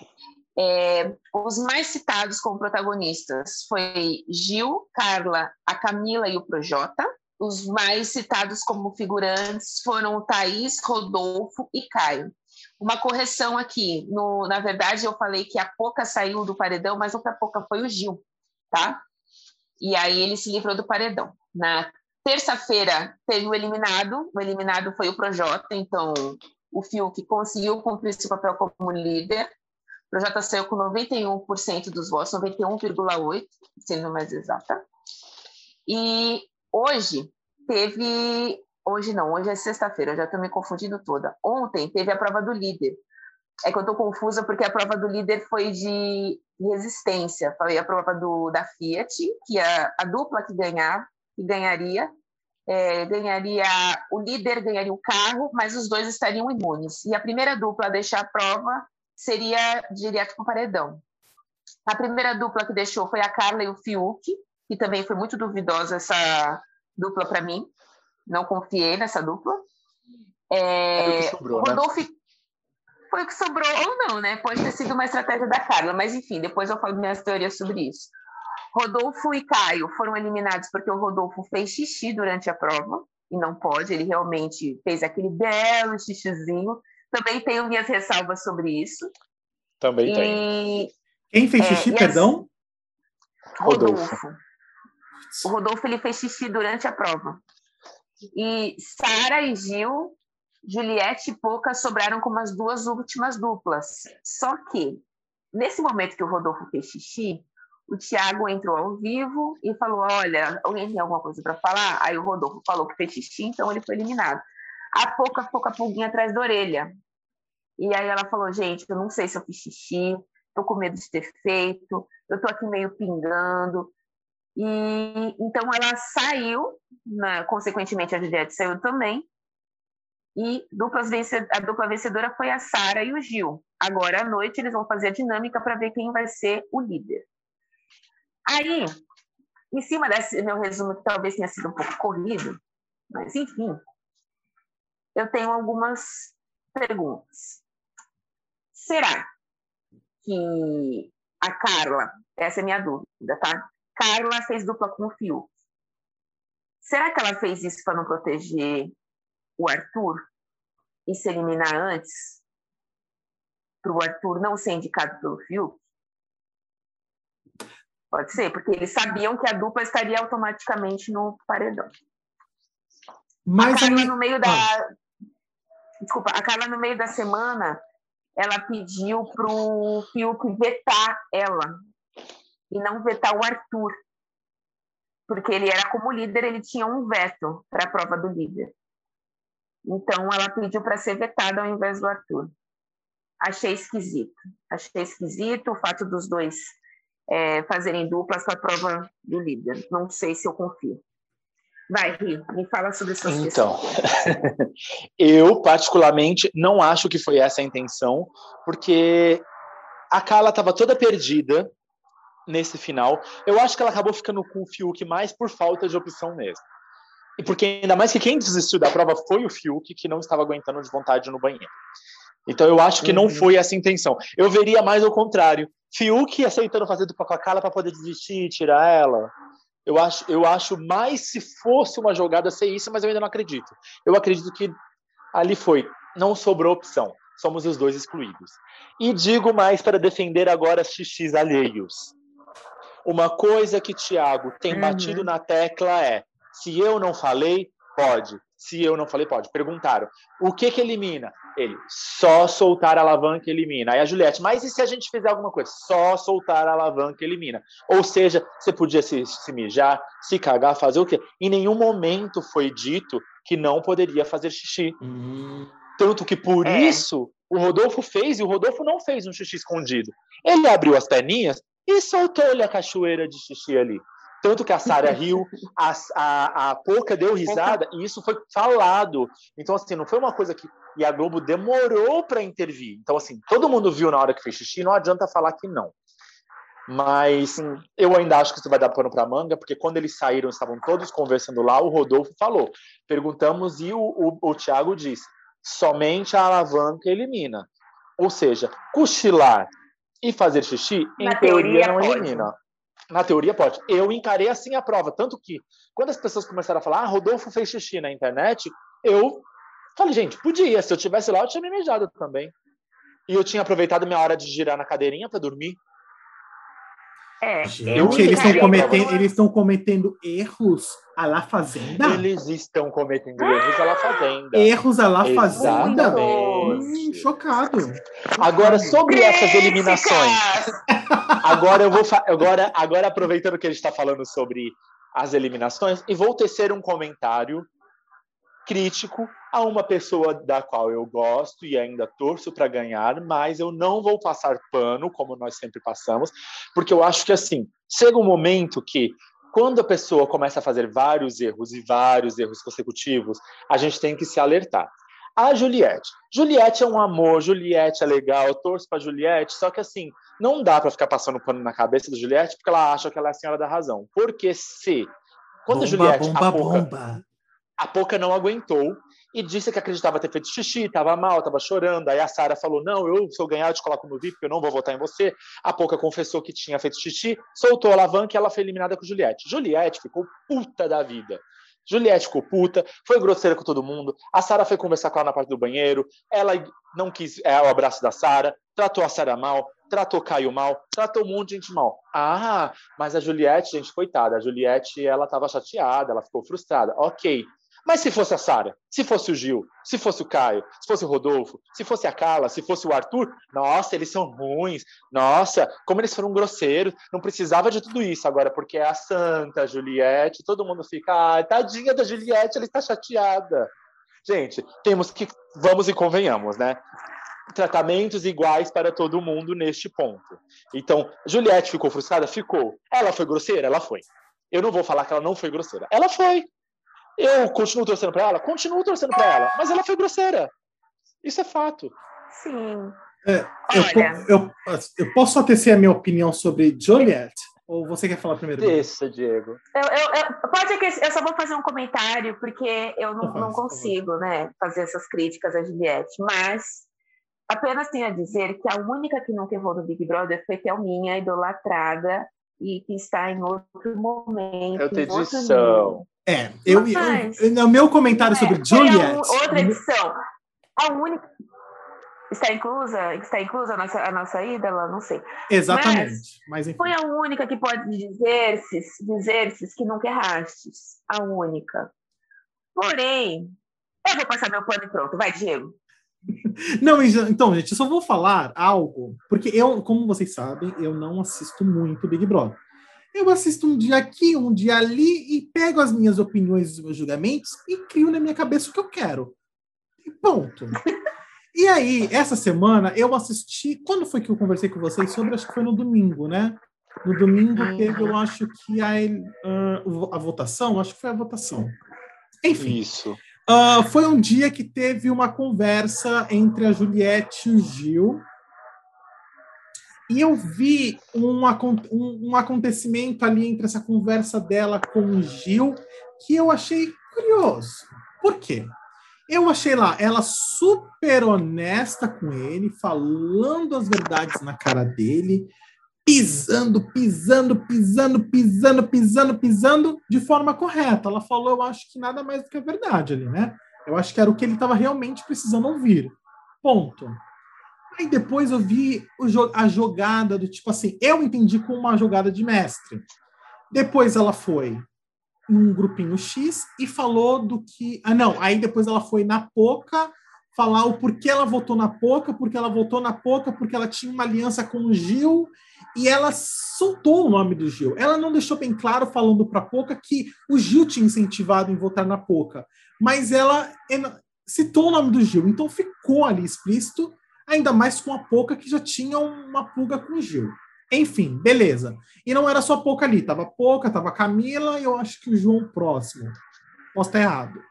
É, os mais citados como protagonistas foi Gil, Carla, a Camila e o Projota. Os mais citados como figurantes foram Thaís, Rodolfo e Caio. Uma correção aqui. No, na verdade, eu falei que a Poca saiu do paredão, mas outra Poca foi o Gil, tá? E aí ele se livrou do paredão. Na terça-feira teve o eliminado. O eliminado foi o Projota, então o Fiuk conseguiu cumprir seu papel como líder. O Projota saiu com 91% dos votos, 91,8%, sendo mais exata. E hoje teve. Hoje não, hoje é sexta-feira, já estou me confundindo toda. Ontem teve a prova do líder. É que eu estou confusa porque a prova do líder foi de resistência. Foi a prova do, da Fiat, que a, a dupla que ganhar, que ganharia, é, ganharia o líder ganharia o carro, mas os dois estariam imunes. E a primeira dupla a deixar a prova seria direto o paredão. A primeira dupla que deixou foi a Carla e o Fiuk, que também foi muito duvidosa essa dupla para mim. Não confiei nessa dupla. É, Era o que sobrou, né? Rodolfo foi o que sobrou ou não, né? Pode ter sido uma estratégia da Carla, mas enfim, depois eu falo minhas teorias sobre isso. Rodolfo e Caio foram eliminados porque o Rodolfo fez xixi durante a prova, e não pode, ele realmente fez aquele belo xixizinho. Também tenho minhas ressalvas sobre isso. Também tem. E Quem fez É, xixi, e as- perdão? Rodolfo. Rodolfo. O Rodolfo ele fez xixi durante a prova. E Sara e Gil, Juliette e Poca sobraram como as duas últimas duplas. Só que, nesse momento que o Rodolfo fez xixi, o Thiago entrou ao vivo e falou: Olha, alguém tem alguma coisa para falar? Aí o Rodolfo falou que fez xixi, então ele foi eliminado. A Pouca ficou com a pulguinha atrás da orelha. E aí ela falou: Gente, eu não sei se eu fiz xixi, tô com medo de ter feito, eu tô aqui meio pingando. E então ela saiu, né, consequentemente a Juliette saiu também. E duplas a dupla vencedora foi a Sara e o Gil. Agora à noite eles vão fazer a dinâmica para ver quem vai ser o líder. Aí, em cima desse meu resumo, que talvez tenha sido um pouco corrido, mas enfim, eu tenho algumas perguntas. Será que a Carla, essa é a minha dúvida, tá? Carla fez dupla com o Fiuk. Será que ela fez isso para não proteger o Arthur e se eliminar antes? Para o Arthur não ser indicado pelo Fiuk? Pode ser, porque eles sabiam que a dupla estaria automaticamente no paredão. Mas a Carla, no meio da. Ah. Desculpa, a Carla, no meio da semana, ela pediu para o Fiuk vetar ela e não vetar o Arthur. Porque ele era como líder, ele tinha um veto para a prova do líder. Então, ela pediu para ser vetada ao invés do Arthur. Achei esquisito. Achei esquisito o fato dos dois é, fazerem duplas para a prova do líder. Não sei se eu confio. Vai, Ri, me fala sobre suas Então, eu particularmente não acho que foi essa a intenção, porque a Carla estava toda perdida nesse final. Eu acho que ela acabou ficando com o Fiuk mais por falta de opção mesmo. E porque ainda mais que quem desistiu da prova foi o Fiuk, que não estava aguentando de vontade no banheiro. Então eu acho que uhum. não foi essa a intenção. Eu veria mais o contrário. Fiuk aceitando fazer dupla com a Carla para poder desistir, tirar ela. Eu acho, eu acho mais se fosse uma jogada ser isso, mas eu ainda não acredito. Eu acredito que ali foi, não sobrou opção. Somos os dois excluídos. E digo mais para defender agora xixis alheios. Uma coisa que Tiago tem uhum. batido na tecla é: se eu não falei, pode. Se eu não falei, pode. Perguntaram: o que que elimina? Ele, só soltar a alavanca elimina. Aí a Juliette, mas e se a gente fizer alguma coisa? Só soltar a alavanca elimina. Ou seja, você podia se, se mijar, se cagar, fazer o quê? Em nenhum momento foi dito que não poderia fazer xixi. Hum. Tanto que por é. isso o Rodolfo fez, e o Rodolfo não fez um xixi escondido. Ele abriu as perninhas e soltou-lhe a cachoeira de xixi ali. Tanto que a Sara riu, a, a, a Pouca deu risada, e isso foi falado. Então, assim, não foi uma coisa que. E a Globo demorou para intervir. Então, assim, todo mundo viu na hora que fez xixi, não adianta falar que não. Mas eu ainda acho que isso vai dar pano para manga, porque quando eles saíram, estavam todos conversando lá, o Rodolfo falou. Perguntamos e o, o, o Thiago disse: somente a alavanca elimina. Ou seja, cochilar e fazer xixi, em Na teoria, teoria não pode. elimina. Na teoria pode. Eu encarei assim a prova, tanto que quando as pessoas começaram a falar, ah, Rodolfo fez xixi na internet, eu falei, gente, podia. Se eu tivesse lá, eu tinha me mijado também. E eu tinha aproveitado minha hora de girar na cadeirinha para dormir. É, Gente, eles estão cometendo, eles estão cometendo erros a la fazenda. Eles estão cometendo erros a la fazenda. Erros a la fazenda. Hum, chocado. Agora sobre essas eliminações. Agora eu vou agora agora aproveitando que a gente está falando sobre as eliminações e vou tecer um comentário crítico a uma pessoa da qual eu gosto e ainda torço para ganhar, mas eu não vou passar pano, como nós sempre passamos, porque eu acho que assim, chega um momento que quando a pessoa começa a fazer vários erros e vários erros consecutivos, a gente tem que se alertar. A Juliette. Juliette é um amor, Juliette é legal, torço para Juliette, só que assim, não dá para ficar passando pano na cabeça da Juliette porque ela acha que ela é a senhora da razão. Porque se quando bomba, a Juliette bomba, a Pouca, bomba. a Pouca não aguentou e disse que acreditava ter feito xixi, estava mal, estava chorando. Aí a Sara falou: Não, eu, se eu ganhar, eu te coloco no VIP, porque eu não vou votar em você. A Pouca confessou que tinha feito xixi, soltou a alavanca e ela foi eliminada com Juliette. Juliette ficou puta da vida. Juliette ficou puta, foi grosseira com todo mundo. A Sara foi conversar com ela na parte do banheiro. Ela não quis é, o abraço da Sara, tratou a Sara mal, tratou Caio mal, tratou um monte de gente mal. Ah, mas a Juliette, gente, coitada, a Juliette, ela estava chateada, ela ficou frustrada. Ok, Mas se fosse a Sara, se fosse o Gil, se fosse o Caio, se fosse o Rodolfo, se fosse a Carla, se fosse o Arthur, nossa, eles são ruins. Nossa, como eles foram grosseiros. Não precisava de tudo isso agora, porque é a Santa, Juliette, todo mundo fica, ah, tadinha da Juliette, ela está chateada. Gente, temos que, vamos e convenhamos, né? Tratamentos iguais para todo mundo neste ponto. Então, Juliette ficou frustrada? Ficou. Ela foi grosseira? Ela foi. Eu não vou falar que ela não foi grosseira. Ela foi. Eu continuo torcendo para ela? Continuo torcendo para ela. Mas ela foi grosseira. Isso é fato. Sim. É, eu, eu, eu, posso só tecer a minha opinião sobre Juliette? Ou você quer falar primeiro? Deixa, Diego. Eu, eu, pode que eu só vou fazer um comentário, porque eu não, não consigo né, fazer essas críticas a Juliette. Mas apenas tenho a dizer que a única que nunca errou no Big Brother foi Thelminha, idolatrada, e que está em outro momento. É outra edição. É, eu, Mas, eu, no meu comentário é, sobre Juliette. outra edição. A única. Está inclusa? Está inclusa a nossa, a nossa ídola? Não sei. Exatamente. Mas, Mas foi a única que pode dizer-se dizer que nunca errastes. A única. Porém, eu vou passar meu pano e pronto. Vai, Diego. Não, então, gente, eu só vou falar algo, porque eu, como vocês sabem, eu não assisto muito Big Brother. Eu assisto um dia aqui, um dia ali, e pego as minhas opiniões e os meus julgamentos e crio na minha cabeça o que eu quero. E ponto. E aí, essa semana, eu assisti. Quando foi que eu conversei com vocês sobre? Acho que foi no domingo, né? No domingo teve, eu acho que a, a, a votação, acho que foi a votação. Enfim. Isso. Uh, foi um dia que teve uma conversa entre a Juliette e o Gil. E eu vi um, um, um acontecimento ali entre essa conversa dela com o Gil que eu achei curioso. Por quê? Eu achei lá ela super honesta com ele, falando as verdades na cara dele, pisando, pisando, pisando, pisando, pisando, pisando de forma correta. Ela falou, eu acho que nada mais do que a verdade ali, né? Eu acho que era o que ele estava realmente precisando ouvir. Ponto. Aí depois eu vi a jogada do tipo assim, eu entendi como uma jogada de mestre. Depois ela foi num grupinho X e falou do que. Ah, não, aí depois ela foi na Poca falar o porquê ela votou na Poca, porque ela votou na Poca, porque ela tinha uma aliança com o Gil e ela soltou o nome do Gil. Ela não deixou bem claro, falando para a Poca, que o Gil tinha incentivado em votar na Poca, mas ela citou o nome do Gil, então ficou ali explícito, ainda mais com a Poca, que já tinha uma pulga com o Gil. Enfim, beleza. E não era só a Poca ali, tava a Poca, tava Camila e eu acho que o João próximo. Posso estar errado.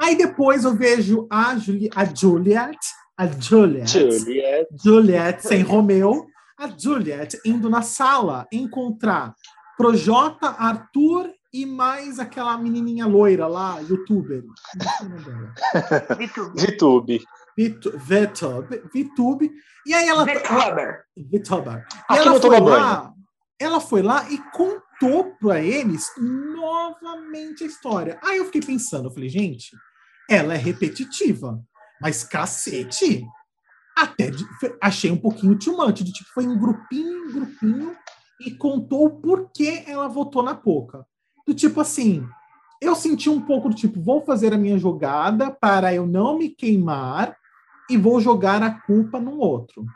Aí depois eu vejo a, Juli a Juliet, a Juliet, Juliet, Juliet sem Romeu, a Juliet indo na sala encontrar Projota, Arthur e mais aquela menininha loira lá, youtuber. VTube. VTube. VTube. E aí ela. VTuber. VTuber. Ela foi lá. Ela foi lá e contou para eles novamente a história. Aí eu fiquei pensando, eu falei, gente, ela é repetitiva, mas cacete, até de, achei um pouquinho too de tipo, foi em grupinho, em grupinho, e contou o porquê ela votou na Poca. Do tipo assim, eu senti um pouco do tipo, vou fazer a minha jogada para eu não me queimar e vou jogar a culpa no outro.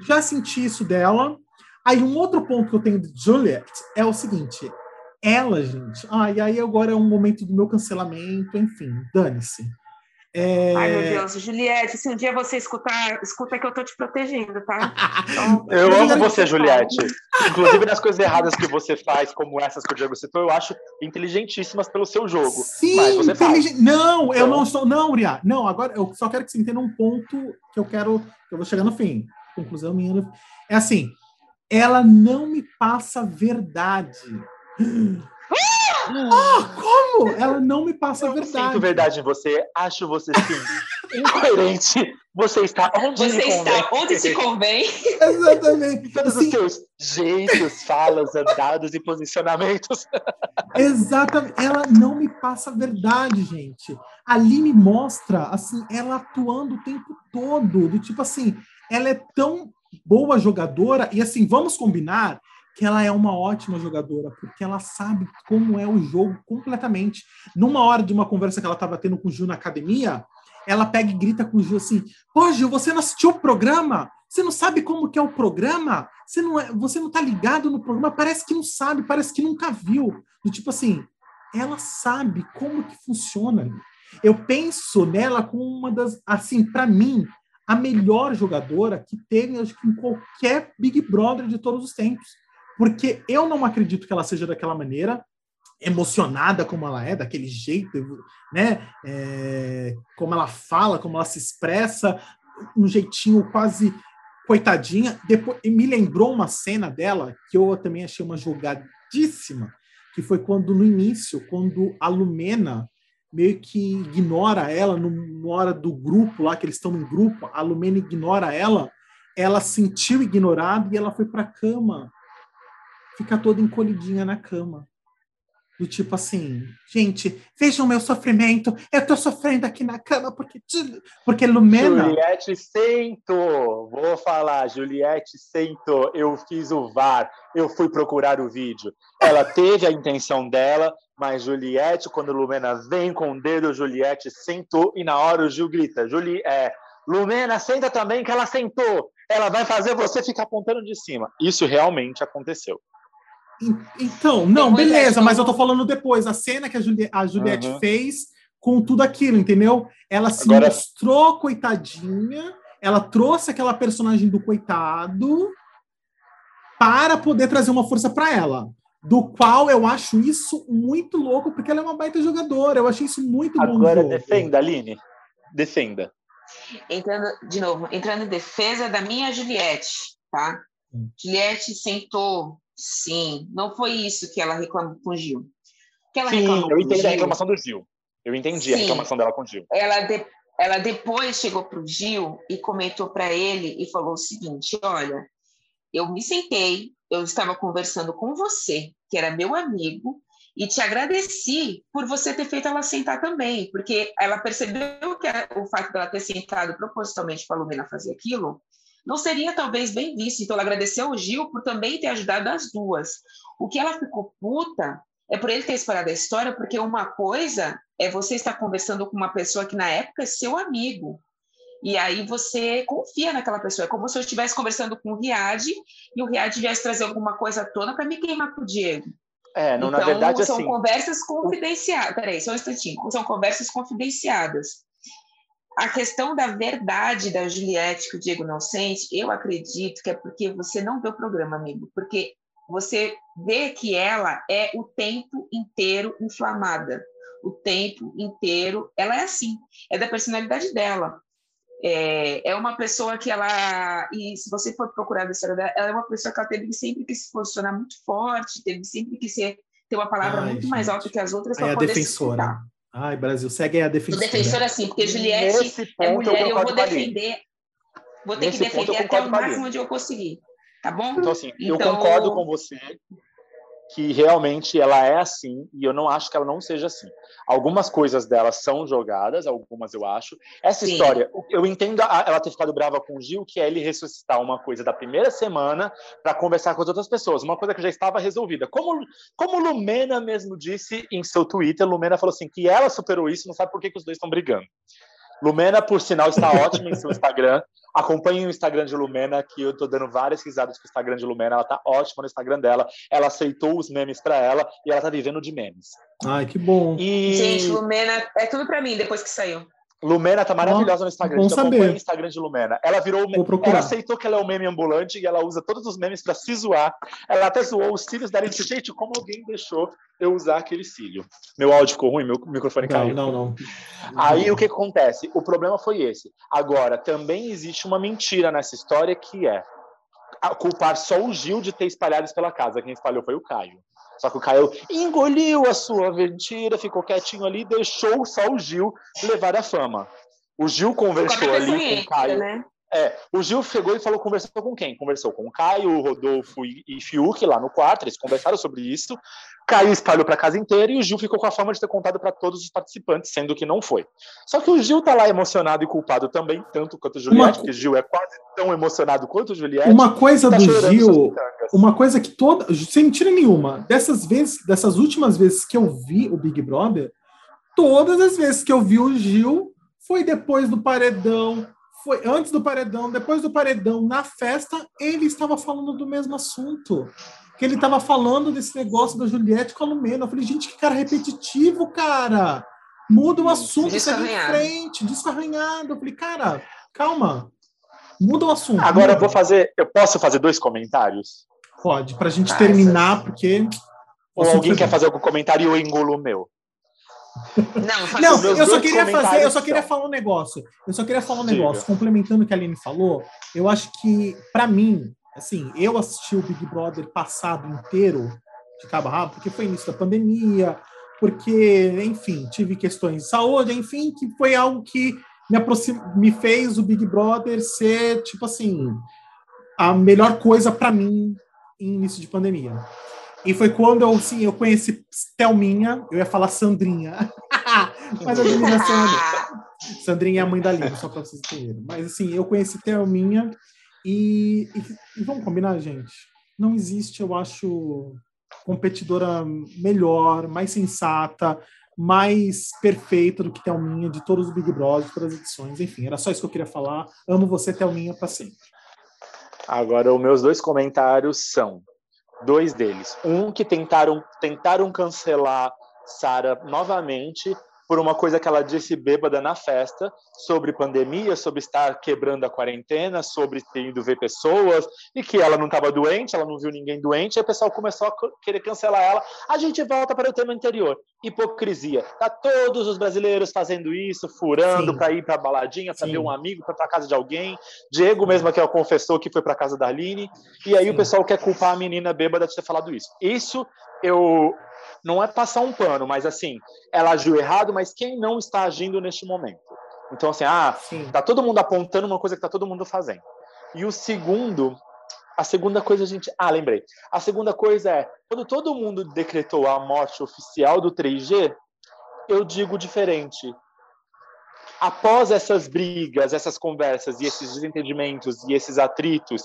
Já senti isso dela. Aí um outro ponto que eu tenho de Juliet é o seguinte, ela, gente, ah, e aí agora é um momento do meu cancelamento, enfim, dane-se. É... Ai, meu Deus, Juliette, se um dia você escutar, escuta que eu tô te protegendo, tá? Então, eu amo você, Juliette. Inclusive nas coisas erradas que você faz, como essas que o Diego citou, eu acho inteligentíssimas pelo seu jogo. Sim, mas você inteligente. Não, então... eu não estou. Não, Uriah. Não, agora eu só quero que você entenda um ponto que eu quero. Que eu vou chegar no fim. Conclusão minha. É assim, ela não me passa verdade. Ah, como? Ela não me passa eu a verdade. Sinto verdade em você, acho você sim incoerente. Você está onde você está onde se convém. Exatamente. Todos assim, os seus jeitos, falas, andados e posicionamentos. Exatamente. Ela não me passa verdade, gente. Ali me mostra, assim, ela atuando o tempo todo, do tipo assim, ela é tão boa jogadora e assim, vamos combinar que ela é uma ótima jogadora, porque ela sabe como é o jogo completamente. Numa hora de uma conversa que ela estava tendo com o Gil na academia, ela pega e grita com o Gil assim: Pô, Gil, você não assistiu o programa? Você não sabe como que é o programa? Você não, é, você não tá ligado no programa? Parece que não sabe, parece que nunca viu. Do tipo assim, ela sabe como que funciona. Eu penso nela como uma das, assim, para mim, a melhor jogadora que teve, acho que em qualquer Big Brother de todos os tempos. Porque eu não acredito que ela seja daquela maneira, emocionada como ela é, daquele jeito, né? É, como ela fala, como ela se expressa, um jeitinho quase coitadinha. Depois, me lembrou uma cena dela que eu também achei uma jogadíssima, que foi quando no início, quando a Lumena meio que ignora ela no, hora do grupo lá que eles estão no grupo, a Lumena ignora ela, ela sentiu ignorado e ela foi para cama, fica toda encolhidinha na cama. Do tipo assim, gente, vejam o meu sofrimento, eu tô sofrendo aqui na cama porque, porque Lumena. Juliette sentou, vou falar, Juliette sentou, eu fiz o VAR, eu fui procurar o vídeo. Ela teve a intenção dela, mas Juliette, quando Lumena vem com o dedo, Juliette sentou e na hora o Gil grita: Juli, é, Lumena, senta também que ela sentou. Ela vai fazer você ficar apontando de cima. Isso realmente aconteceu. Então, não, beleza, mas eu tô falando depois. A cena que a, Juli a Juliette uhum. fez com tudo aquilo, entendeu? Ela se Agora... mostrou coitadinha, ela trouxe aquela personagem do coitado para poder trazer uma força para ela. Do qual eu acho isso muito louco, porque ela é uma baita jogadora. Eu achei isso muito Agora, bom. Agora defenda, Aline. Defenda. Entrando, de novo, entrando em defesa da minha Juliette, tá? Hum. Juliette sentou Sim, não foi isso que ela reclamou com o Gil. Que ela Sim, eu entendi Gil, a reclamação do Gil. Eu entendi Sim, a reclamação dela com o Gil. Ela, de, ela depois chegou para o Gil e comentou para ele e falou o seguinte: olha, eu me sentei, eu estava conversando com você, que era meu amigo, e te agradeci por você ter feito ela sentar também, porque ela percebeu que o fato dela ter sentado propositalmente para a Lumena fazer aquilo não seria talvez bem visto. Então, ela agradeceu ao Gil por também ter ajudado as duas. O que ela ficou puta é por ele ter espalhado a história, porque uma coisa é você estar conversando com uma pessoa que na época é seu amigo. E aí você confia naquela pessoa. É como se eu estivesse conversando com o Riad e o Riad viesse trazer alguma coisa à tona para me queimar com o Diego. É, não, então, na verdade, são assim... conversas confidenciadas. Peraí, só um instantinho. São conversas confidenciadas. A questão da verdade da Juliette que o Diego não sente, eu acredito que é porque você não vê o programa, amigo. Porque você vê que ela é o tempo inteiro inflamada. O tempo inteiro. Ela é assim. É da personalidade dela. É, é uma pessoa que ela. E se você for procurar a história dela, ela é uma pessoa que ela teve sempre que se posicionar muito forte, teve sempre que ser, ter uma palavra Ai, muito gente. mais alta que as outras para poder defensora. se Ai, Brasil, segue aí a defensora. defensora, sim, porque Juliette é mulher e eu vou defender. Vou ter Nesse que defender até o máximo onde eu conseguir. Tá bom? Então, assim, então... eu concordo com você que realmente ela é assim e eu não acho que ela não seja assim. Algumas coisas dela são jogadas, algumas eu acho. Essa Sim. história, eu entendo ela ter ficado brava com o Gil, que é ele ressuscitar uma coisa da primeira semana para conversar com as outras pessoas, uma coisa que já estava resolvida. Como, como Lumena mesmo disse em seu Twitter, Lumena falou assim que ela superou isso, não sabe por que, que os dois estão brigando. Lumena, por sinal, está ótima em seu Instagram. Acompanhem o Instagram de Lumena, que eu tô dando várias risadas com o Instagram de Lumena. Ela tá ótima no Instagram dela. Ela aceitou os memes para ela e ela tá vivendo de memes. Ai, que bom. E... Gente, Lumena é tudo para mim depois que saiu. Lumena tá maravilhosa no Instagram. Bom então, saber. o Instagram de Lumena. Ela virou. Ela aceitou que ela é um meme ambulante e ela usa todos os memes para se zoar. Ela até zoou os cílios dela e disse: Gente, como alguém deixou eu usar aquele cílio? Meu áudio ficou ruim, meu microfone não, caiu. Não, não. Aí o que acontece? O problema foi esse. Agora, também existe uma mentira nessa história que é culpar só o Gil de ter espalhado isso pela casa. Quem espalhou foi o Caio. Só que o Caio engoliu a sua mentira, ficou quietinho ali, deixou só o Gil levar a fama. O Gil conversou ali com o Caio. Né? É, o Gil chegou e falou, conversou com quem? Conversou com o Caio, o Rodolfo e, e Fiuk lá no quarto, eles conversaram sobre isso. Caio espalhou para a casa inteira e o Gil ficou com a fama de ter contado para todos os participantes, sendo que não foi. Só que o Gil tá lá emocionado e culpado também, tanto quanto o Juliette, uma... porque o Gil é quase tão emocionado quanto o Juliette. Uma coisa tá do Gil, uma coisa que toda, sem mentira nenhuma, dessas vezes, dessas últimas vezes que eu vi o Big Brother, todas as vezes que eu vi o Gil foi depois do paredão, foi antes do paredão, depois do paredão, na festa, ele estava falando do mesmo assunto. Que ele estava falando desse negócio da Juliette com a Lumena. Eu falei, gente, que cara repetitivo, cara. Muda o assunto, segue em frente, descarranhado. Eu falei, cara, calma. Muda o assunto. Agora muda. eu vou fazer. Eu posso fazer dois comentários? Pode, para a gente terminar, porque. Ou alguém quer fazer algum comentário e eu engulo o meu? Não, não eu só queria fazer, eu só queria falar um negócio. Eu só queria falar um Diga. negócio, complementando o que a Aline falou. Eu acho que, para mim, assim, eu assisti o Big Brother passado inteiro, de cabo a rabo, porque foi início da pandemia, porque, enfim, tive questões de saúde, enfim, que foi algo que me, aproxim... me fez o Big Brother ser, tipo assim, a melhor coisa para mim em início de pandemia. E foi quando eu, sim, eu conheci Thelminha, eu ia falar Sandrinha, mas a menina Sandra. Sandrinha é a mãe da Lívia, só para vocês entenderem. Mas assim, eu conheci Thelminha e, e, e vamos combinar, gente. Não existe, eu acho, competidora melhor, mais sensata, mais perfeita do que Thelminha de todos os Big Brothers, todas as edições. Enfim, era só isso que eu queria falar. Amo você, Thelminha, para sempre. Agora, os meus dois comentários são dois deles. Um que tentaram, tentaram cancelar Sara novamente por uma coisa que ela disse bêbada na festa, sobre pandemia, sobre estar quebrando a quarentena, sobre ter ido ver pessoas, e que ela não estava doente, ela não viu ninguém doente, e o pessoal começou a querer cancelar ela. A gente volta para o tema anterior, hipocrisia. Tá todos os brasileiros fazendo isso, furando para ir para baladinha, para ver um amigo, para casa de alguém. Diego mesmo que confessou que foi para casa da Arline, e aí Sim. o pessoal quer culpar a menina bêbada de ter falado isso. Isso eu não é passar um pano, mas assim, ela agiu errado, mas quem não está agindo neste momento? Então, assim, ah, Sim. tá todo mundo apontando uma coisa que tá todo mundo fazendo. E o segundo, a segunda coisa, a gente. Ah, lembrei. A segunda coisa é, quando todo mundo decretou a morte oficial do 3G, eu digo diferente após essas brigas, essas conversas e esses desentendimentos e esses atritos,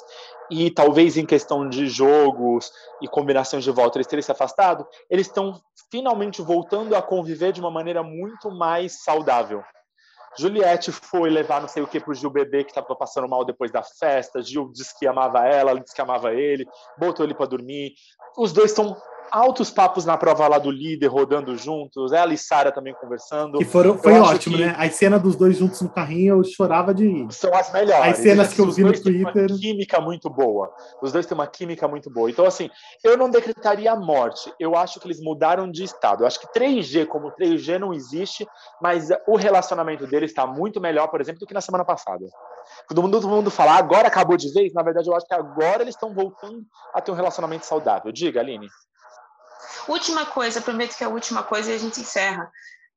e talvez em questão de jogos e combinações de volta eles terem se afastado, eles estão finalmente voltando a conviver de uma maneira muito mais saudável. Juliette foi levar não sei o que para o Gil Bebê, que estava passando mal depois da festa. Gil disse que amava ela, ela disse que amava ele, botou ele para dormir. Os dois estão altos papos na prova lá do líder, rodando juntos, ela e Sara também conversando. E foram, foi ótimo, que... né? A cena dos dois juntos no carrinho, eu chorava de rir. São as melhores. As cenas que eu vi no Twitter. Uma química muito boa. Os dois têm uma química muito boa. Então, assim, eu não decretaria a morte. Eu acho que eles mudaram de estado. Eu acho que 3G como 3G não existe, mas o relacionamento deles está muito melhor, por exemplo, do que na semana passada. Todo mundo, todo mundo fala, agora acabou de vez. Na verdade, eu acho que agora eles estão voltando a ter um relacionamento saudável. Diga, Aline. Última coisa, prometo que é a última coisa e a gente encerra.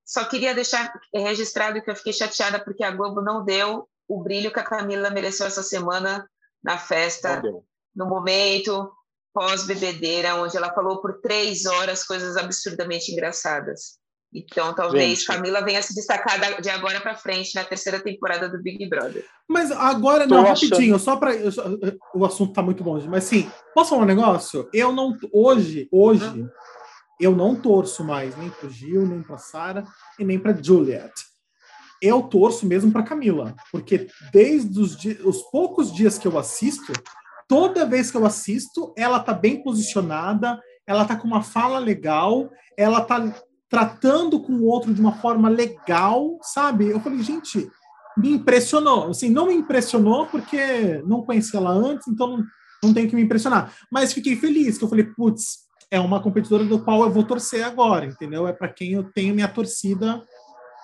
Só queria deixar registrado que eu fiquei chateada porque a Globo não deu o brilho que a Camila mereceu essa semana na festa, no momento pós-bebedeira, onde ela falou por três horas coisas absurdamente engraçadas. Então, talvez Gente. Camila venha se destacar de agora para frente na terceira temporada do Big Brother. Mas agora, Tô não, achando... rapidinho, só para o assunto tá muito longe, mas sim, posso falar um negócio? Eu não hoje, hoje uhum eu não torço mais nem para Gil, nem para Sara e nem para Juliet. Eu torço mesmo para Camila, porque desde os, os, poucos dias que eu assisto, toda vez que eu assisto, ela tá bem posicionada, ela tá com uma fala legal, ela tá tratando com o outro de uma forma legal, sabe? Eu falei, gente, me impressionou. Assim, não me impressionou porque não conhecia ela antes, então não, não tem que me impressionar. Mas fiquei feliz, que eu falei, putz, é uma competidora do qual eu vou torcer agora, entendeu? É para quem eu tenho minha torcida.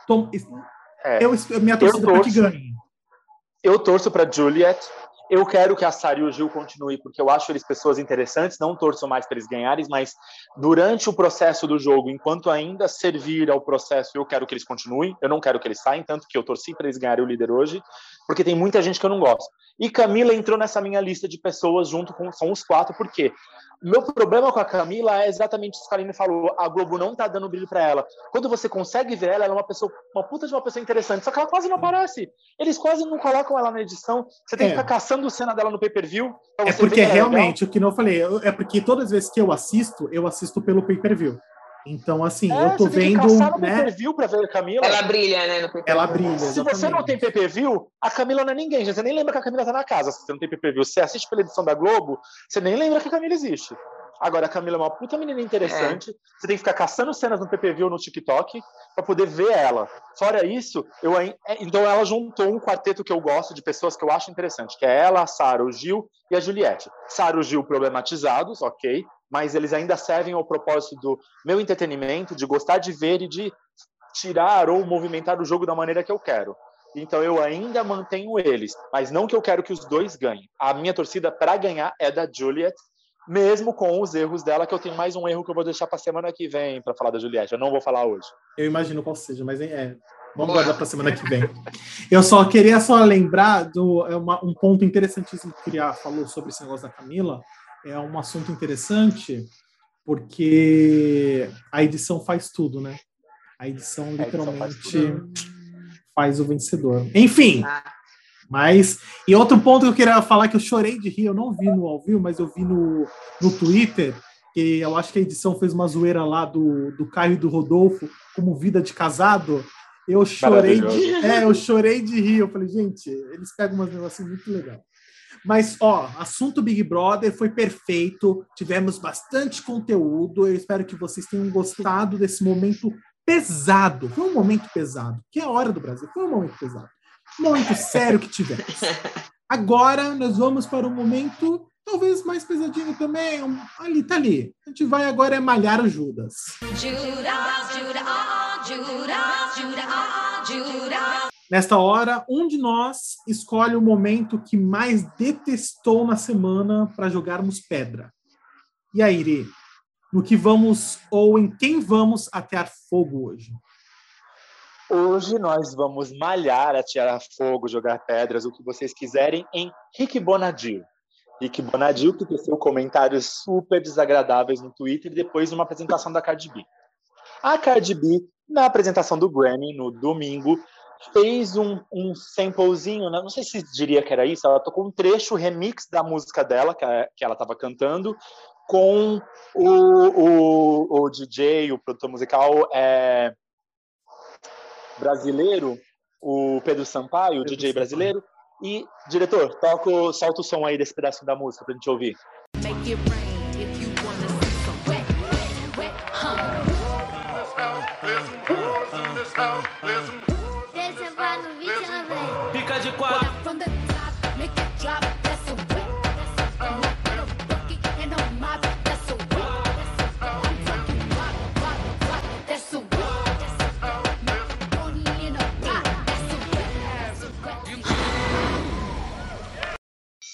Tom, é, eu, minha torcida para que ganhe. Eu torço para Juliet. Eu quero que a Sara e o Gil continuem, porque eu acho eles pessoas interessantes. Não torço mais para eles ganharem, mas durante o processo do jogo, enquanto ainda servir ao processo, eu quero que eles continuem. Eu não quero que eles saiam, tanto que eu torci para eles ganharem o líder hoje. Porque tem muita gente que eu não gosto. E Camila entrou nessa minha lista de pessoas junto com são os quatro, porque meu problema com a Camila é exatamente isso que a Aline falou. A Globo não tá dando brilho para ela. Quando você consegue ver ela, ela é uma pessoa, uma puta de uma pessoa interessante. Só que ela quase não aparece. Eles quase não colocam ela na edição. Você tem é. que ficar caçando cena dela no pay-per-view. É porque realmente, o que não falei, é porque todas as vezes que eu assisto, eu assisto pelo pay-per-view. Então, assim, é, eu tô vendo. no né? pay-per-view pra ver a Camila. Ela brilha, né? No ela brilha. Se você não tem pay-per-view, a Camila não é ninguém. Você nem lembra que a Camila tá na casa. Se você não tem pay-per-view, você assiste pela edição da Globo, você nem lembra que a Camila existe. Agora, a Camila é uma puta menina interessante. É. Você tem que ficar caçando cenas no PPV ou no TikTok para poder ver ela. Fora isso, eu é, então ela juntou um quarteto que eu gosto de pessoas que eu acho interessante, que é ela, a Sara, o Gil e a Juliette. Sara e o Gil problematizados, ok, mas eles ainda servem ao propósito do meu entretenimento, de gostar de ver e de tirar ou movimentar o jogo da maneira que eu quero. Então eu ainda mantenho eles, mas não que eu quero que os dois ganhem. A minha torcida para ganhar é da Juliet mesmo com os erros dela, que eu tenho mais um erro que eu vou deixar para semana que vem para falar da Juliette. Eu não vou falar hoje. Eu imagino qual seja, mas é, vamos guardar para semana que vem. Eu só queria só lembrar do é uma, um ponto interessantíssimo que o Criar falou sobre esse negócio da Camila. É um assunto interessante porque a edição faz tudo, né? A edição literalmente a edição faz, faz, o vencedor. Enfim. Ah mas, e outro ponto que eu queria falar que eu chorei de rir, eu não vi no ao vivo, mas eu vi no, no Twitter, que eu acho que a edição fez uma zoeira lá do, do Caio e do Rodolfo, como vida de casado. Eu chorei de, é, eu chorei de rir. Eu falei, gente, eles pegam umas negócios muito legal. Mas, ó, assunto Big Brother foi perfeito. Tivemos bastante conteúdo. Eu espero que vocês tenham gostado desse momento pesado. Foi um momento pesado, que é a hora do Brasil. Foi um momento pesado muito sério que tivemos. Agora nós vamos para um momento talvez mais pesadinho também. Um, ali, tá ali. A gente vai agora é malhar o Judas. Judas, Judas, Judas, Nesta hora, um de nós escolhe o momento que mais detestou na semana para jogarmos pedra. E aí, Iri, no que vamos ou em quem vamos atear fogo hoje? Hoje nós vamos malhar, atirar fogo, jogar pedras, o que vocês quiserem, em Rick Bonadio. Rick Bonadio, que teceu comentários super desagradáveis no Twitter depois de uma apresentação da Cardi B. A Cardi B, na apresentação do Grammy, no domingo, fez um, um samplezinho, né? não sei se diria que era isso, ela tocou um trecho remix da música dela, que, que ela estava cantando, com o, o, o DJ, o produtor musical, é, brasileiro, o Pedro Sampaio, o DJ brasileiro. E, diretor, toca, solta o som aí desse pedaço da música pra gente ouvir. Fica de quatro.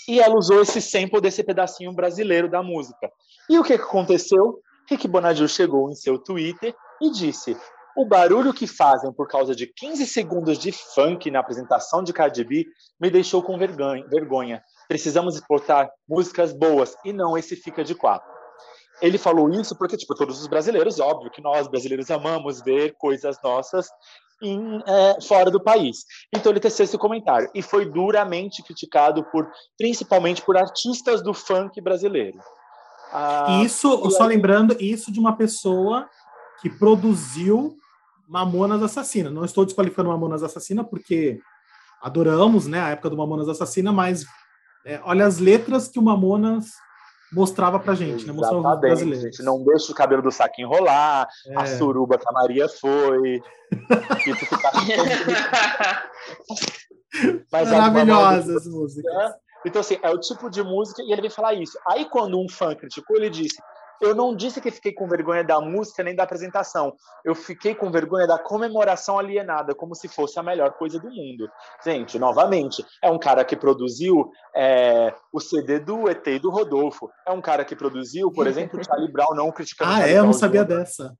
e ela usou esse sample desse pedacinho brasileiro da música. E o que aconteceu? Rick Bonadio chegou em seu Twitter e disse: o barulho que fazem por causa de 15 segundos de funk na apresentação de Cardi B me deixou com vergonha. Precisamos exportar músicas boas e não esse fica de quatro. Ele falou isso porque, tipo, todos os brasileiros, óbvio que nós brasileiros amamos ver coisas nossas em, é, fora do país. Então ele teceu esse comentário e foi duramente criticado por, principalmente por artistas do funk brasileiro. Ah, isso, só aí... lembrando, isso de uma pessoa que produziu Mamonas Assassina. Não estou desqualificando Mamonas Assassina porque adoramos, né, a época do Mamonas Assassina, mas é, olha as letras que o Mamonas mostrava pra gente, né? Mostrava os brasileiros. Gente, não deixa o cabelo do saco enrolar, é. a suruba que a Maria foi. Maravilhosas músicas. Então, assim, é o tipo de música, e ele vem falar isso. Aí, quando um fã criticou, ele disse: eu não disse que fiquei com vergonha da música nem da apresentação. Eu fiquei com vergonha da comemoração alienada, como se fosse a melhor coisa do mundo. Gente, novamente, é um cara que produziu é, o CD do ET e do Rodolfo. É um cara que produziu, por exemplo, Charlie Brown, não criticando. Ah, é? Eu não sabia dessa.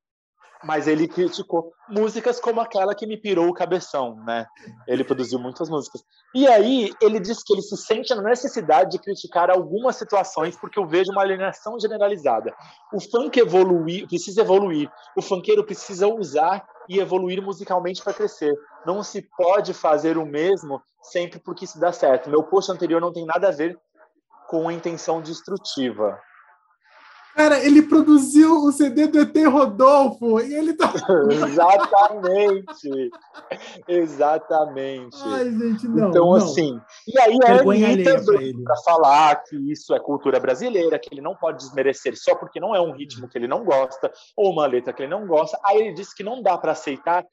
Mas ele criticou músicas como aquela que me pirou o cabeção, né? Ele produziu muitas músicas. E aí ele disse que ele se sente na necessidade de criticar algumas situações porque eu vejo uma alienação generalizada. O funk evoluir, precisa evoluir. O funkeiro precisa usar e evoluir musicalmente para crescer. Não se pode fazer o mesmo sempre porque isso dá certo. Meu post anterior não tem nada a ver com intenção destrutiva. Cara, ele produziu o CD do ET Rodolfo e ele tá. Exatamente! Exatamente. Ai, gente, não. Então, não. assim. E aí a Anitta para falar que isso é cultura brasileira, que ele não pode desmerecer só porque não é um ritmo que ele não gosta, ou uma letra que ele não gosta. Aí ele disse que não dá para aceitar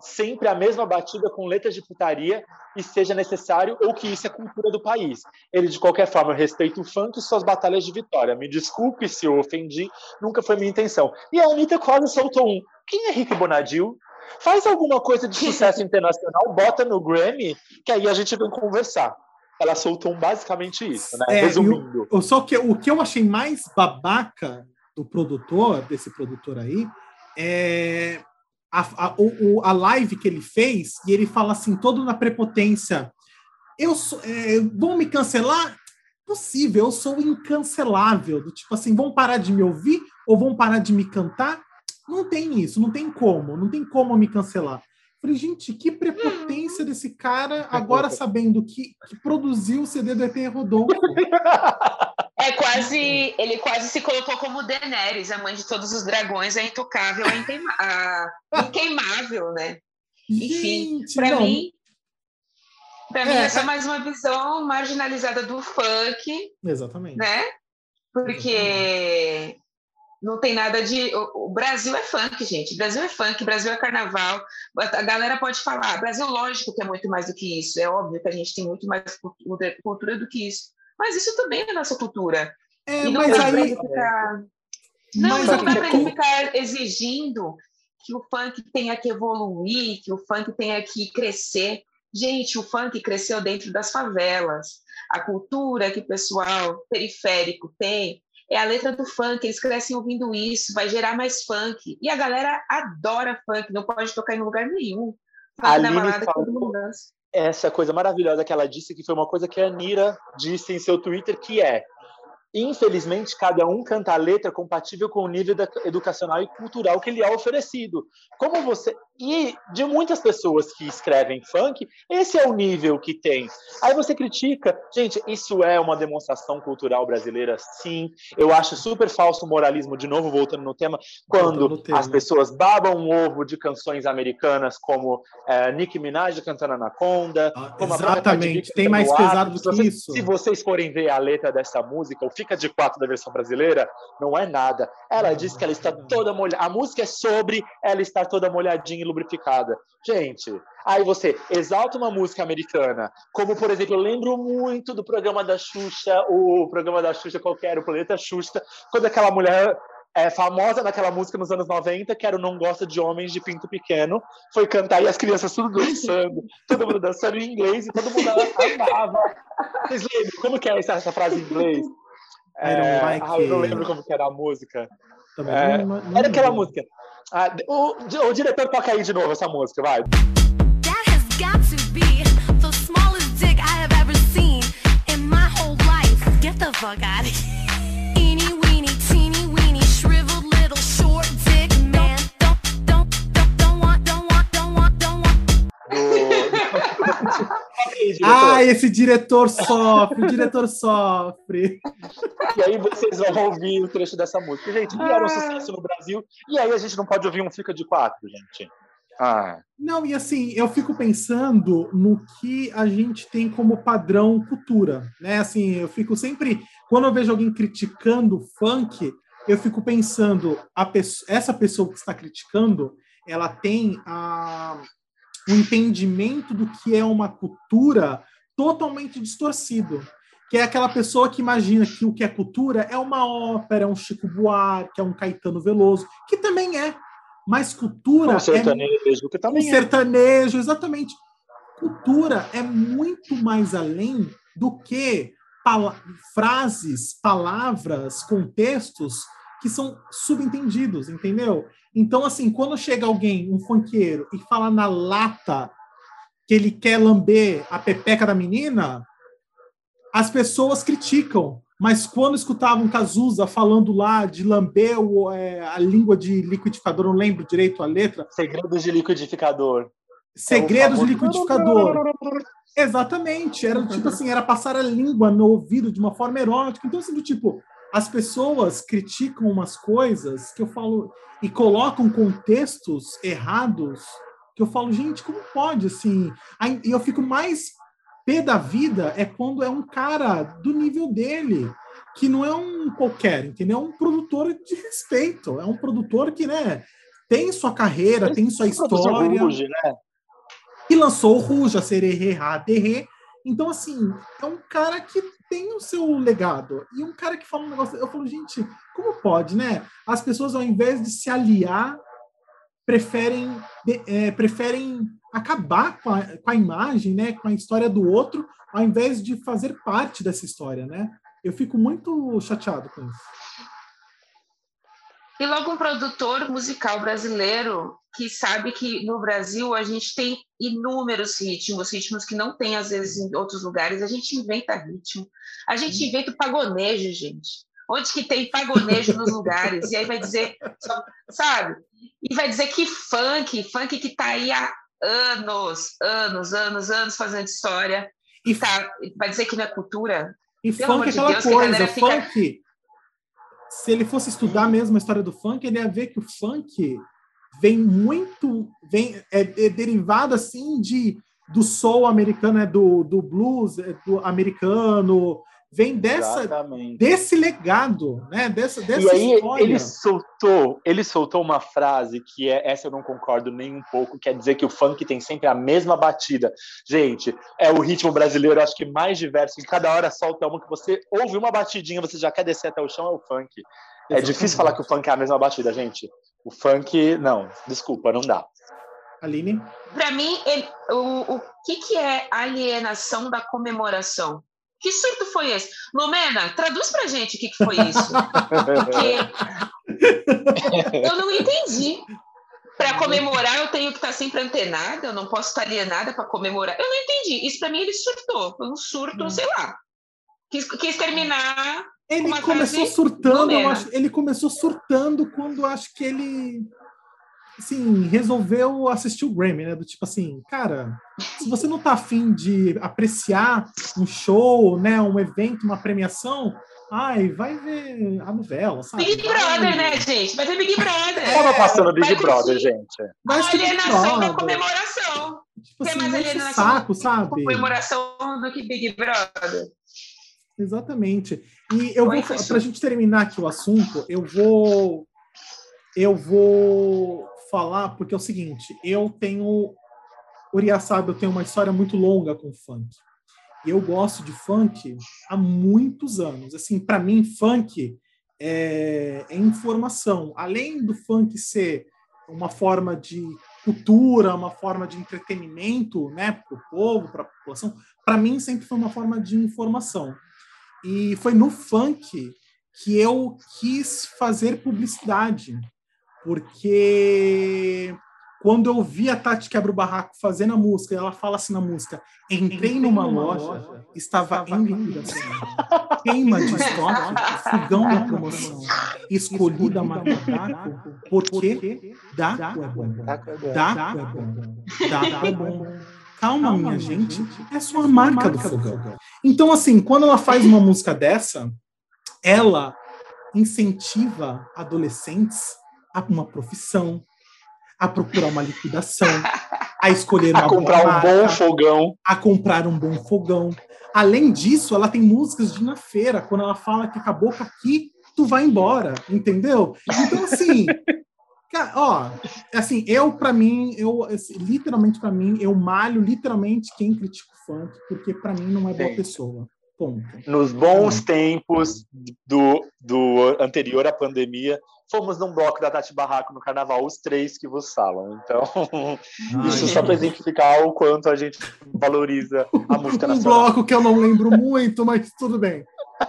sempre a mesma batida com letras de putaria e seja necessário ou que isso é cultura do país. Ele, de qualquer forma, respeita o funk e suas batalhas de vitória. Me desculpe se eu ofendi, nunca foi minha intenção. E a Anitta quase soltou um. Quem é Rick Bonadil? Faz alguma coisa de sucesso internacional, bota no Grammy, que aí a gente vem conversar. Ela soltou basicamente isso, né? É, Resumindo. Eu, só que o que eu achei mais babaca do produtor, desse produtor aí, é a, a, o, a live que ele fez e ele fala assim, todo na prepotência. Eu sou, é, vão me cancelar? Possível, eu sou incancelável. Do tipo assim, vão parar de me ouvir ou vão parar de me cantar? Não tem isso, não tem como, não tem como me cancelar. Falei, gente, que prepotência desse cara, agora sabendo que, que produziu o CD do ET Rodolfo. É quase. Ele quase se colocou como Daenerys, a mãe de todos os dragões, a intocável, a, a inqueimável, né? Enfim, para mim. Para mim, é, essa é mais uma visão marginalizada do funk. Exatamente. Né? Porque não tem nada de. O Brasil é funk, gente. O Brasil é funk, o Brasil é carnaval. A galera pode falar, Brasil, lógico que é muito mais do que isso. É óbvio que a gente tem muito mais cultura do que isso. Mas isso também é nossa cultura. É, e não mas aí... ficar... Não, mas não dá para ele ficar exigindo que o funk tenha que evoluir, que o funk tenha que crescer. Gente, o funk cresceu dentro das favelas. A cultura que o pessoal periférico tem é a letra do funk, eles crescem ouvindo isso, vai gerar mais funk. E a galera adora funk, não pode tocar em lugar nenhum. Funk na balada, falou, todo mundo dança essa coisa maravilhosa que ela disse, que foi uma coisa que a Nira disse em seu Twitter, que é Infelizmente, cada um canta a letra compatível com o nível educacional e cultural que lhe é oferecido. Como você e de muitas pessoas que escrevem funk, esse é o nível que tem. Aí você critica, gente, isso é uma demonstração cultural brasileira, sim. Eu acho super falso o moralismo, de novo voltando no tema, quando tema. as pessoas babam um ovo de canções americanas como é, Nicki Minaj cantando Anaconda. Ah, exatamente, tem mais pesado do que isso. Se vocês forem ver a letra dessa música, o Fica de Quatro da versão brasileira, não é nada. Ela diz que ela está toda molhada. A música é sobre ela estar toda molhadinha lubrificada. Gente, aí você exalta uma música americana, como, por exemplo, eu lembro muito do programa da Xuxa, o programa da Xuxa qualquer, o Planeta Xuxa, quando aquela mulher é, famosa naquela música nos anos 90, que era o Não Gosta de Homens de Pinto Pequeno, foi cantar e as crianças tudo dançando, todo mundo dançando em inglês e todo mundo amava. Vocês lembram? Como que é essa, essa frase em inglês? É, like ah, eu não lembro como que era a música. É, era aquela música. Ah, o, o diretor toca aí de novo essa música, vai. That has got to be the smallest dick I have ever seen in my whole life. Get the fuck out of here. Eeny, weeny, teeny, weeny, shriveled little short dick man. Don't, don't, don't, don't want, don't want, don't want, don't want. Ah, esse diretor sofre, o diretor sofre. E aí vocês vão ouvir o trecho dessa música. Gente, que era um sucesso no Brasil, e aí a gente não pode ouvir um Fica de Quatro, gente. Ah. Não, e assim, eu fico pensando no que a gente tem como padrão cultura, né? Assim, eu fico sempre, quando eu vejo alguém criticando funk, eu fico pensando, a pessoa, essa pessoa que está criticando, ela tem a, um entendimento do que é uma cultura totalmente distorcido. Que é aquela pessoa que imagina que o que é cultura é uma ópera, é um Chico Buarque, é um Caetano Veloso, que também é. Mas cultura. Um sertanejo, é, que também um é. sertanejo, exatamente. Cultura é muito mais além do que pal frases, palavras, contextos que são subentendidos, entendeu? Então, assim, quando chega alguém, um funkeiro, e fala na lata que ele quer lamber a pepeca da menina, as pessoas criticam. Mas quando escutavam Cazuza falando lá de lamber o, é, a língua de liquidificador, não lembro direito a letra. Segredos de liquidificador. Segredos é de liquidificador. Exatamente. Era tipo assim, era passar a língua no ouvido de uma forma erótica. Então, assim, do tipo, as pessoas criticam umas coisas que eu falo e colocam contextos errados que eu falo, gente, como pode assim? E eu fico mais pé da vida é quando é um cara do nível dele, que não é um qualquer, entendeu? É um produtor de respeito, é um produtor que, né, tem sua carreira, tem sua história. Ruge, né? E lançou o Ruge, a Sererê, Terré. Então, assim, é um cara que tem o seu legado. E um cara que fala um negócio. Eu falo, gente, como pode, né? As pessoas, ao invés de se aliar, preferem, é, preferem acabar com a, com a imagem, né, com a história do outro, ao invés de fazer parte dessa história, né? Eu fico muito chateado com isso. E logo um produtor musical brasileiro que sabe que no Brasil a gente tem inúmeros ritmos, ritmos que não tem às vezes em outros lugares. A gente inventa ritmo, a gente inventa pagonejo, gente. Onde que tem pagonejo nos lugares? E aí vai dizer, sabe? E vai dizer que funk, funk que está aí há anos, anos, anos, anos fazendo história. E tá, vai dizer que não é cultura? E Pelo funk é aquela Deus, coisa, funk. Se ele fosse estudar mesmo a história do funk, ele ia ver que o funk vem muito, vem é, é derivado assim de do soul americano, é do, do blues é do americano, vem dessa desse legado, né? Dessa, dessa e aí história. ele soltou, ele soltou uma frase que é essa eu não concordo nem um pouco, quer dizer que o funk tem sempre a mesma batida. Gente, é o ritmo brasileiro, acho que mais diverso, que cada hora solta uma que você ouve uma batidinha, você já quer descer até o chão, é o funk. É Exatamente. difícil falar que o funk é a mesma batida, gente. O funk, não, desculpa, não dá. Aline? Para mim, ele, o, o que, que é alienação da comemoração? Que surto foi esse? Lumena, traduz pra gente o que, que foi isso. Porque eu não entendi. Para comemorar, eu tenho que estar sempre antenada, eu não posso estar alienada para comemorar. Eu não entendi. Isso para mim ele surtou. Foi um surto, hum. sei lá. Quis, quis terminar. Ele começou surtando, acho, ele começou surtando quando acho que ele assim, resolveu assistir o Grammy, né? Do tipo assim, cara, se você não tá afim de apreciar um show, né, um evento, uma premiação, ai, vai ver a novela, sabe? Big Brother, né, gente? Vai ver Big Brother. Tava passando Big Brother, gente. Vai a alienação da comemoração. Tipo assim, mais alienação saco, sabe? comemoração do que Big Brother. Exatamente. E eu Foi vou, para a gente terminar aqui o assunto, eu vou eu vou falar porque é o seguinte, eu tenho Uriah sabe, eu tenho uma história muito longa com funk. E eu gosto de funk há muitos anos. Assim, para mim, funk é, é, informação. Além do funk ser uma forma de cultura, uma forma de entretenimento, né, para o povo, para a população, para mim sempre foi uma forma de informação. E foi no funk que eu quis fazer publicidade porque quando eu vi a Tati Quebra o Barraco fazendo a música, ela fala assim na música: entrei numa loja, estava em liquidação. Queima de estoque, fogão da promoção. Escolhi da Matabaco porque Daco é bom. Daco é bom. Daco é bom. Calma, minha gente, é só a marca do fogão. Então, assim, quando ela faz uma música dessa, ela incentiva adolescentes a uma profissão, a procurar uma liquidação, a escolher uma a comprar um bom fogão, a comprar um bom fogão. Além disso, ela tem músicas de na feira, quando ela fala que acabou com aqui, tu vai embora, entendeu? Então assim, ó, assim, eu para mim, eu assim, literalmente para mim, eu malho literalmente quem critica o funk, porque para mim não é boa Sim. pessoa. Ponto. Nos bons tempos do, do anterior à pandemia, fomos num bloco da Tati Barraco no carnaval, os três que vos falam. Então, Ai, isso só para exemplificar o quanto a gente valoriza a música um nacional. Um bloco que eu não lembro muito, mas tudo bem.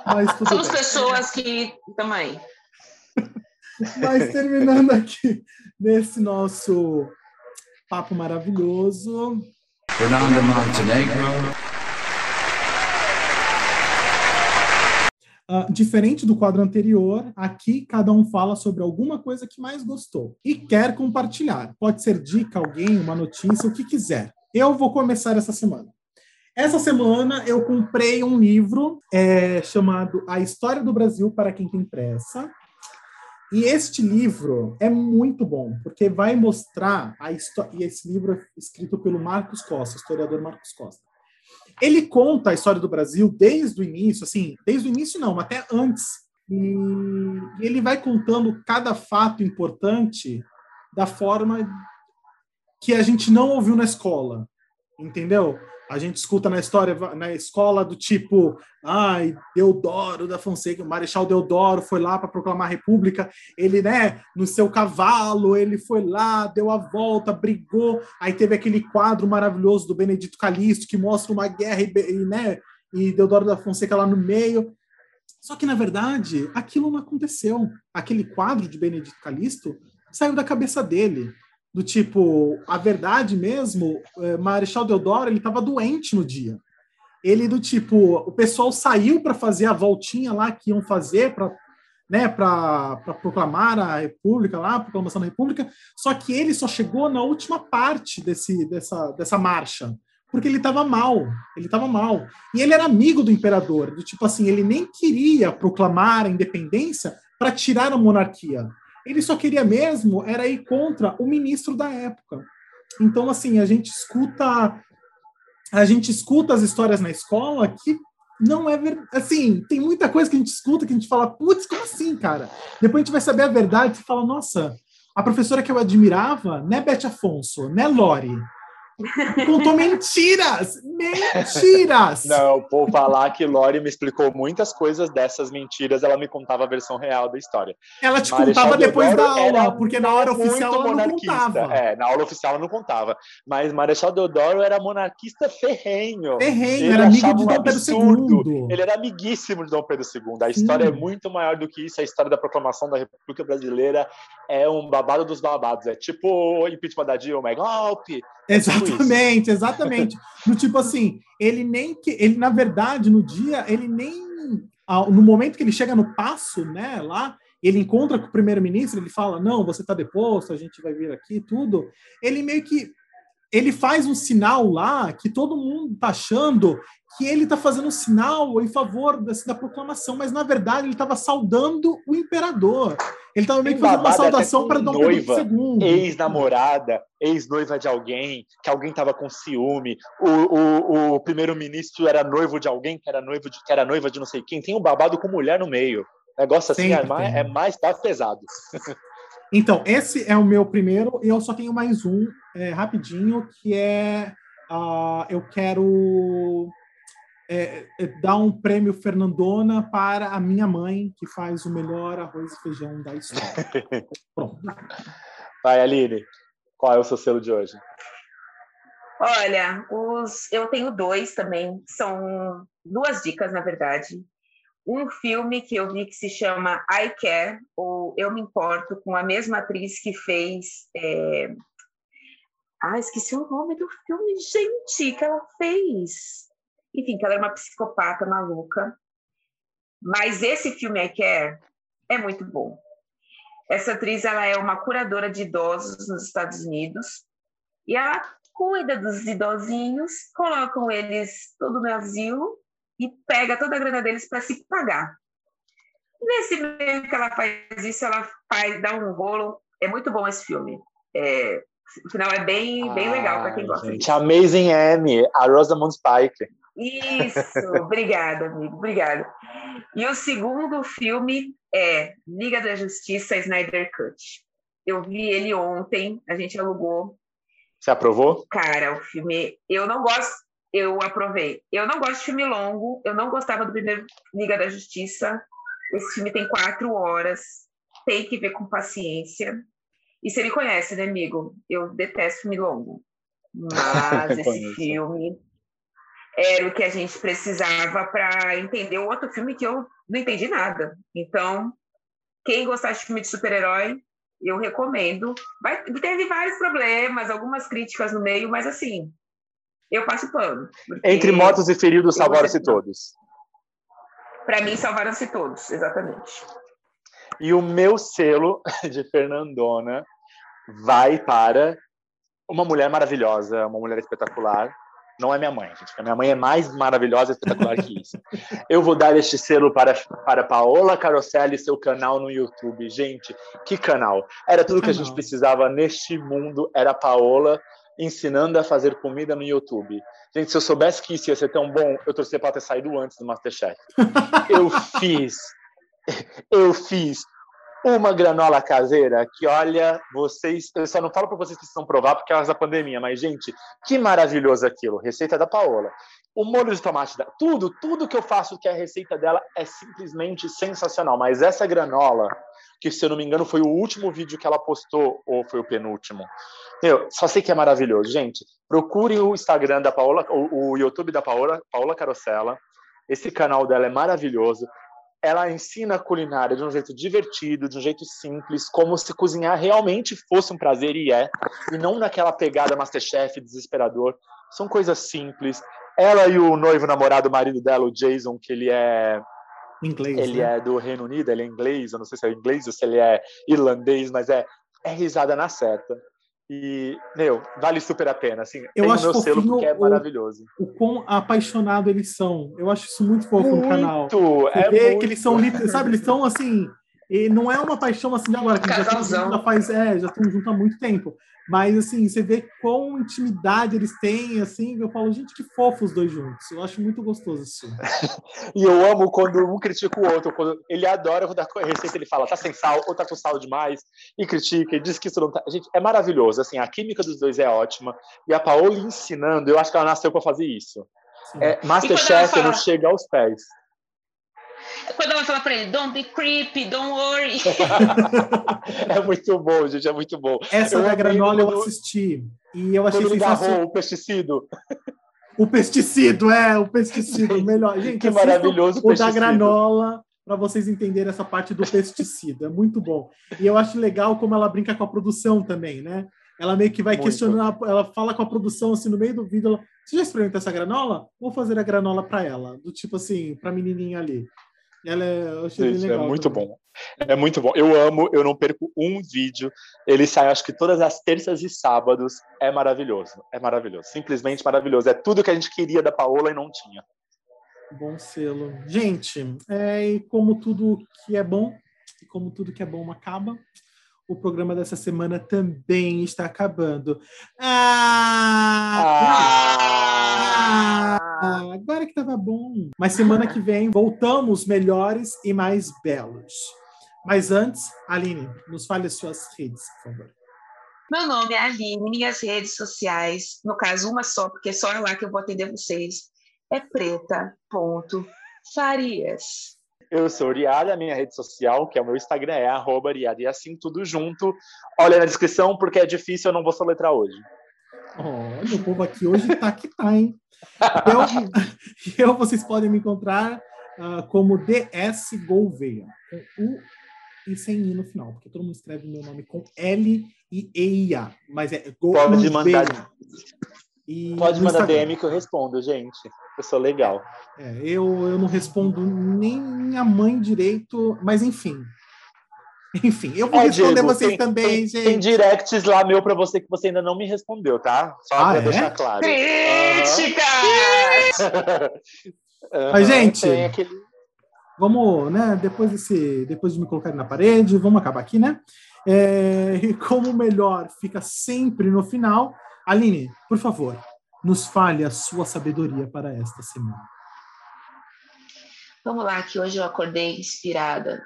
Mas tudo Somos bem. pessoas que também. Mas terminando aqui nesse nosso papo maravilhoso. Fernanda Montenegro. Uh, diferente do quadro anterior, aqui cada um fala sobre alguma coisa que mais gostou e quer compartilhar. Pode ser dica, alguém, uma notícia, o que quiser. Eu vou começar essa semana. Essa semana eu comprei um livro é, chamado A História do Brasil para quem tem pressa. E este livro é muito bom, porque vai mostrar a história. E esse livro é escrito pelo Marcos Costa, historiador Marcos Costa ele conta a história do Brasil desde o início, assim, desde o início não, até antes. E ele vai contando cada fato importante da forma que a gente não ouviu na escola, entendeu? A gente escuta na história, na escola, do tipo, ai, Deodoro da Fonseca, o Marechal Deodoro foi lá para proclamar a República, ele, né, no seu cavalo, ele foi lá, deu a volta, brigou, aí teve aquele quadro maravilhoso do Benedito Calixto, que mostra uma guerra, e, né, e Deodoro da Fonseca lá no meio. Só que, na verdade, aquilo não aconteceu. Aquele quadro de Benedito Calixto saiu da cabeça dele do tipo, a verdade mesmo, é, Marechal Deodoro, ele estava doente no dia. Ele do tipo, o pessoal saiu para fazer a voltinha lá que iam fazer para né, para proclamar a República lá, a proclamação da República, só que ele só chegou na última parte desse, dessa, dessa marcha, porque ele estava mal, ele estava mal. E ele era amigo do imperador, do tipo assim, ele nem queria proclamar a independência para tirar a monarquia. Ele só queria mesmo era ir contra o ministro da época. Então, assim, a gente escuta a gente escuta as histórias na escola que não é verdade. Assim, tem muita coisa que a gente escuta que a gente fala, putz, como assim, cara? Depois a gente vai saber a verdade e fala, nossa, a professora que eu admirava, né, Beth Afonso, né, Lori? Contou mentiras! Mentiras! Não, povo falar que Lori me explicou muitas coisas dessas mentiras, ela me contava a versão real da história. Ela te Marechal contava depois da aula, porque na hora oficial ela não contava. É, na aula oficial ela não contava. Mas Marechal Deodoro era monarquista ferrenho. Ferrenho, ele era amigo de Dom Pedro II. Ele era amiguíssimo de Dom Pedro II. A história é muito maior do que isso. A história da proclamação da República Brasileira é um babado dos babados. É tipo o impeachment da Dilma, é golpe. Exatamente, exatamente. no tipo assim, ele nem que ele na verdade no dia ele nem no momento que ele chega no passo, né, lá, ele encontra com o primeiro-ministro, ele fala: "Não, você está deposto, a gente vai vir aqui, tudo". Ele meio que ele faz um sinal lá que todo mundo está achando que ele está fazendo um sinal em favor da, da proclamação, mas na verdade ele estava saudando o imperador. Ele estava meio que fazendo uma saudação para Dom noiva, Pedro II. Ex-namorada, ex-noiva de alguém, que alguém estava com ciúme. O, o, o primeiro-ministro era noivo de alguém que era noivo de que era noiva de não sei quem. Tem um babado com mulher no meio. Negócio assim é mais, é mais tá pesado. Então, esse é o meu primeiro, e eu só tenho mais um, é, rapidinho, que é. Uh, eu quero é, é, dar um prêmio Fernandona para a minha mãe, que faz o melhor arroz e feijão da história. Pronto. Vai, Aline, qual é o seu selo de hoje? Olha, os, eu tenho dois também, são duas dicas, na verdade. Um filme que eu vi que se chama I Care, ou Eu Me Importo, com a mesma atriz que fez. É... Ah, esqueci o nome do filme, gente, que ela fez enfim, que ela era uma psicopata maluca. Mas esse filme I Care é muito bom. Essa atriz ela é uma curadora de idosos nos Estados Unidos e ela cuida dos idosinhos, colocam eles todo no asilo e pega toda a grana deles para se pagar. Nesse meio que ela faz isso, ela faz, dá um rolo. É muito bom esse filme. É, o final é bem, bem legal para quem gosta. Gente, disso. Amazing Amy, a Rosamund Pike. Isso, obrigada, amigo, obrigada. E o segundo filme é Liga da Justiça Snyder Cut. Eu vi ele ontem, a gente alugou. Você aprovou? Cara, o filme. Eu não gosto. Eu aprovei. Eu não gosto de filme longo. Eu não gostava do primeiro Liga da Justiça. Esse filme tem quatro horas. Tem que ver com paciência. E você me conhece, né, amigo? Eu detesto filme longo. Mas esse filme era o que a gente precisava para entender o outro filme que eu não entendi nada. Então, Quem gostar de filme de super-herói, eu recomendo. Vai, teve vários problemas, algumas críticas no meio, mas assim, eu passo pano. Entre mortos e feridos, salvaram-se todos. Para mim, salvaram-se todos, exatamente. E o meu selo de Fernandona vai para uma mulher maravilhosa, uma mulher espetacular. Não é minha mãe, gente. A minha mãe é mais maravilhosa e espetacular que isso. Eu vou dar este selo para, para Paola Caroselli e seu canal no YouTube. Gente, que canal! Era tudo que a gente precisava neste mundo. Era a Paola ensinando a fazer comida no YouTube. Gente, se eu soubesse que isso ia ser tão bom, eu torcia para ter saído antes do Masterchef. eu fiz, eu fiz uma granola caseira que, olha, vocês. Eu só não falo para vocês que precisam provar porque é causa da pandemia, mas, gente, que maravilhoso aquilo. Receita da Paola. O molho de tomate, tudo, tudo que eu faço que é a receita dela é simplesmente sensacional. Mas essa granola, que se eu não me engano foi o último vídeo que ela postou, ou foi o penúltimo. Eu só sei que é maravilhoso. Gente, procurem o Instagram da Paola, o, o YouTube da Paola, Paola Carosella. Esse canal dela é maravilhoso ela ensina a culinária de um jeito divertido, de um jeito simples, como se cozinhar realmente fosse um prazer e é, e não naquela pegada Masterchef desesperador. São coisas simples. Ela e o noivo namorado, o marido dela, o Jason, que ele é inglês, ele né? é do Reino Unido, ele é inglês, eu não sei se é inglês ou se ele é irlandês, mas é é risada na certa. E, meu, vale super a pena. Assim, eu tem acho o meu selo porque é o, maravilhoso. O quão apaixonado eles são. Eu acho isso muito fofo muito, no canal. Você é muito. que eles são, sabe, eles são assim. E não é uma paixão assim de agora, que já, tão, já faz, é, já estão juntos há muito tempo. Mas assim, você vê quão intimidade eles têm, assim, eu falo, gente, que fofo os dois juntos. Eu acho muito gostoso isso. e eu amo quando um critica o outro, quando ele adora quando a receita ele fala, tá sem sal, ou tá com sal demais, e critica, e diz que isso não tá. Gente, é maravilhoso, assim, a química dos dois é ótima, e a Paola ensinando, eu acho que ela nasceu para fazer isso. É, Masterchef fala... não chega aos pés. Quando ela fala para ele, don't be creepy, don't worry. é muito bom, gente, é muito bom. Essa eu da granola eu assisti. E eu achei sensacional. o pesticida. O pesticida, é, o pesticida, melhor. Gente, que maravilhoso o pesticida. da granola para vocês entenderem essa parte do pesticida. É muito bom. E eu acho legal como ela brinca com a produção também, né? Ela meio que vai muito. questionar, ela fala com a produção assim no meio do vídeo, ela, você já experimentou essa granola? Vou fazer a granola para ela, do tipo assim, para menininha ali. Ela é, eu achei Gente, legal. É muito também. bom. É muito bom. Eu amo, eu não perco um vídeo. Ele sai, acho que todas as terças e sábados. É maravilhoso. É maravilhoso. Simplesmente maravilhoso. É tudo que a gente queria da Paola e não tinha. Bom selo. Gente, é, como tudo que é bom, e como tudo que é bom acaba, o programa dessa semana também está acabando. Ah! ah, ah agora que estava bom. Mas semana que vem voltamos melhores e mais belos. Mas antes, Aline, nos fale as suas redes, por favor. Meu nome é Aline, minhas redes sociais, no caso uma só, porque é só lá que eu vou atender vocês, é preta.farias. Eu sou Riada, minha rede social, que é o meu Instagram, é arroba Riada, e assim tudo junto. Olha na descrição, porque é difícil, eu não vou soletrar hoje. Olha, o povo aqui hoje tá que tá, hein? Eu, eu vocês podem me encontrar uh, como DS Gouveia, com U e sem I no final, porque todo mundo escreve meu nome com L e E-I-A, mas é Gouveia. Pode mandar, e pode mandar DM que eu respondo, gente. Eu sou legal. É, eu, eu não respondo nem minha mãe direito, mas enfim. Enfim, eu vou é, responder Diego, vocês tem, também, tem, gente. Tem directs lá meu para você que você ainda não me respondeu, tá? Só ah, para é? deixar claro. Crítica! Uhum. Mas, gente, aquele... vamos, né? Depois, desse, depois de me colocar na parede, vamos acabar aqui, né? É, e como melhor fica sempre no final, Aline, por favor, nos fale a sua sabedoria para esta semana. Vamos lá, que hoje eu acordei inspirada.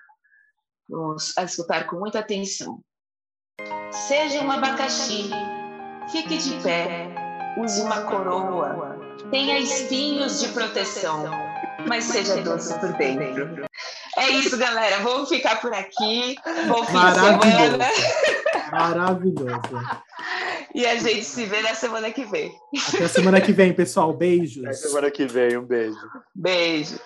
Vamos a escutar com muita atenção. Seja um abacaxi, fique de pé, use uma coroa, tenha espinhos de proteção, mas seja doce por dentro. É isso, galera. Vamos ficar por aqui. Bom fim de semana. Maravilhoso. E a gente se vê na semana que vem. Até a semana que vem, pessoal. Beijos. Até semana que vem. Um beijo. Beijo.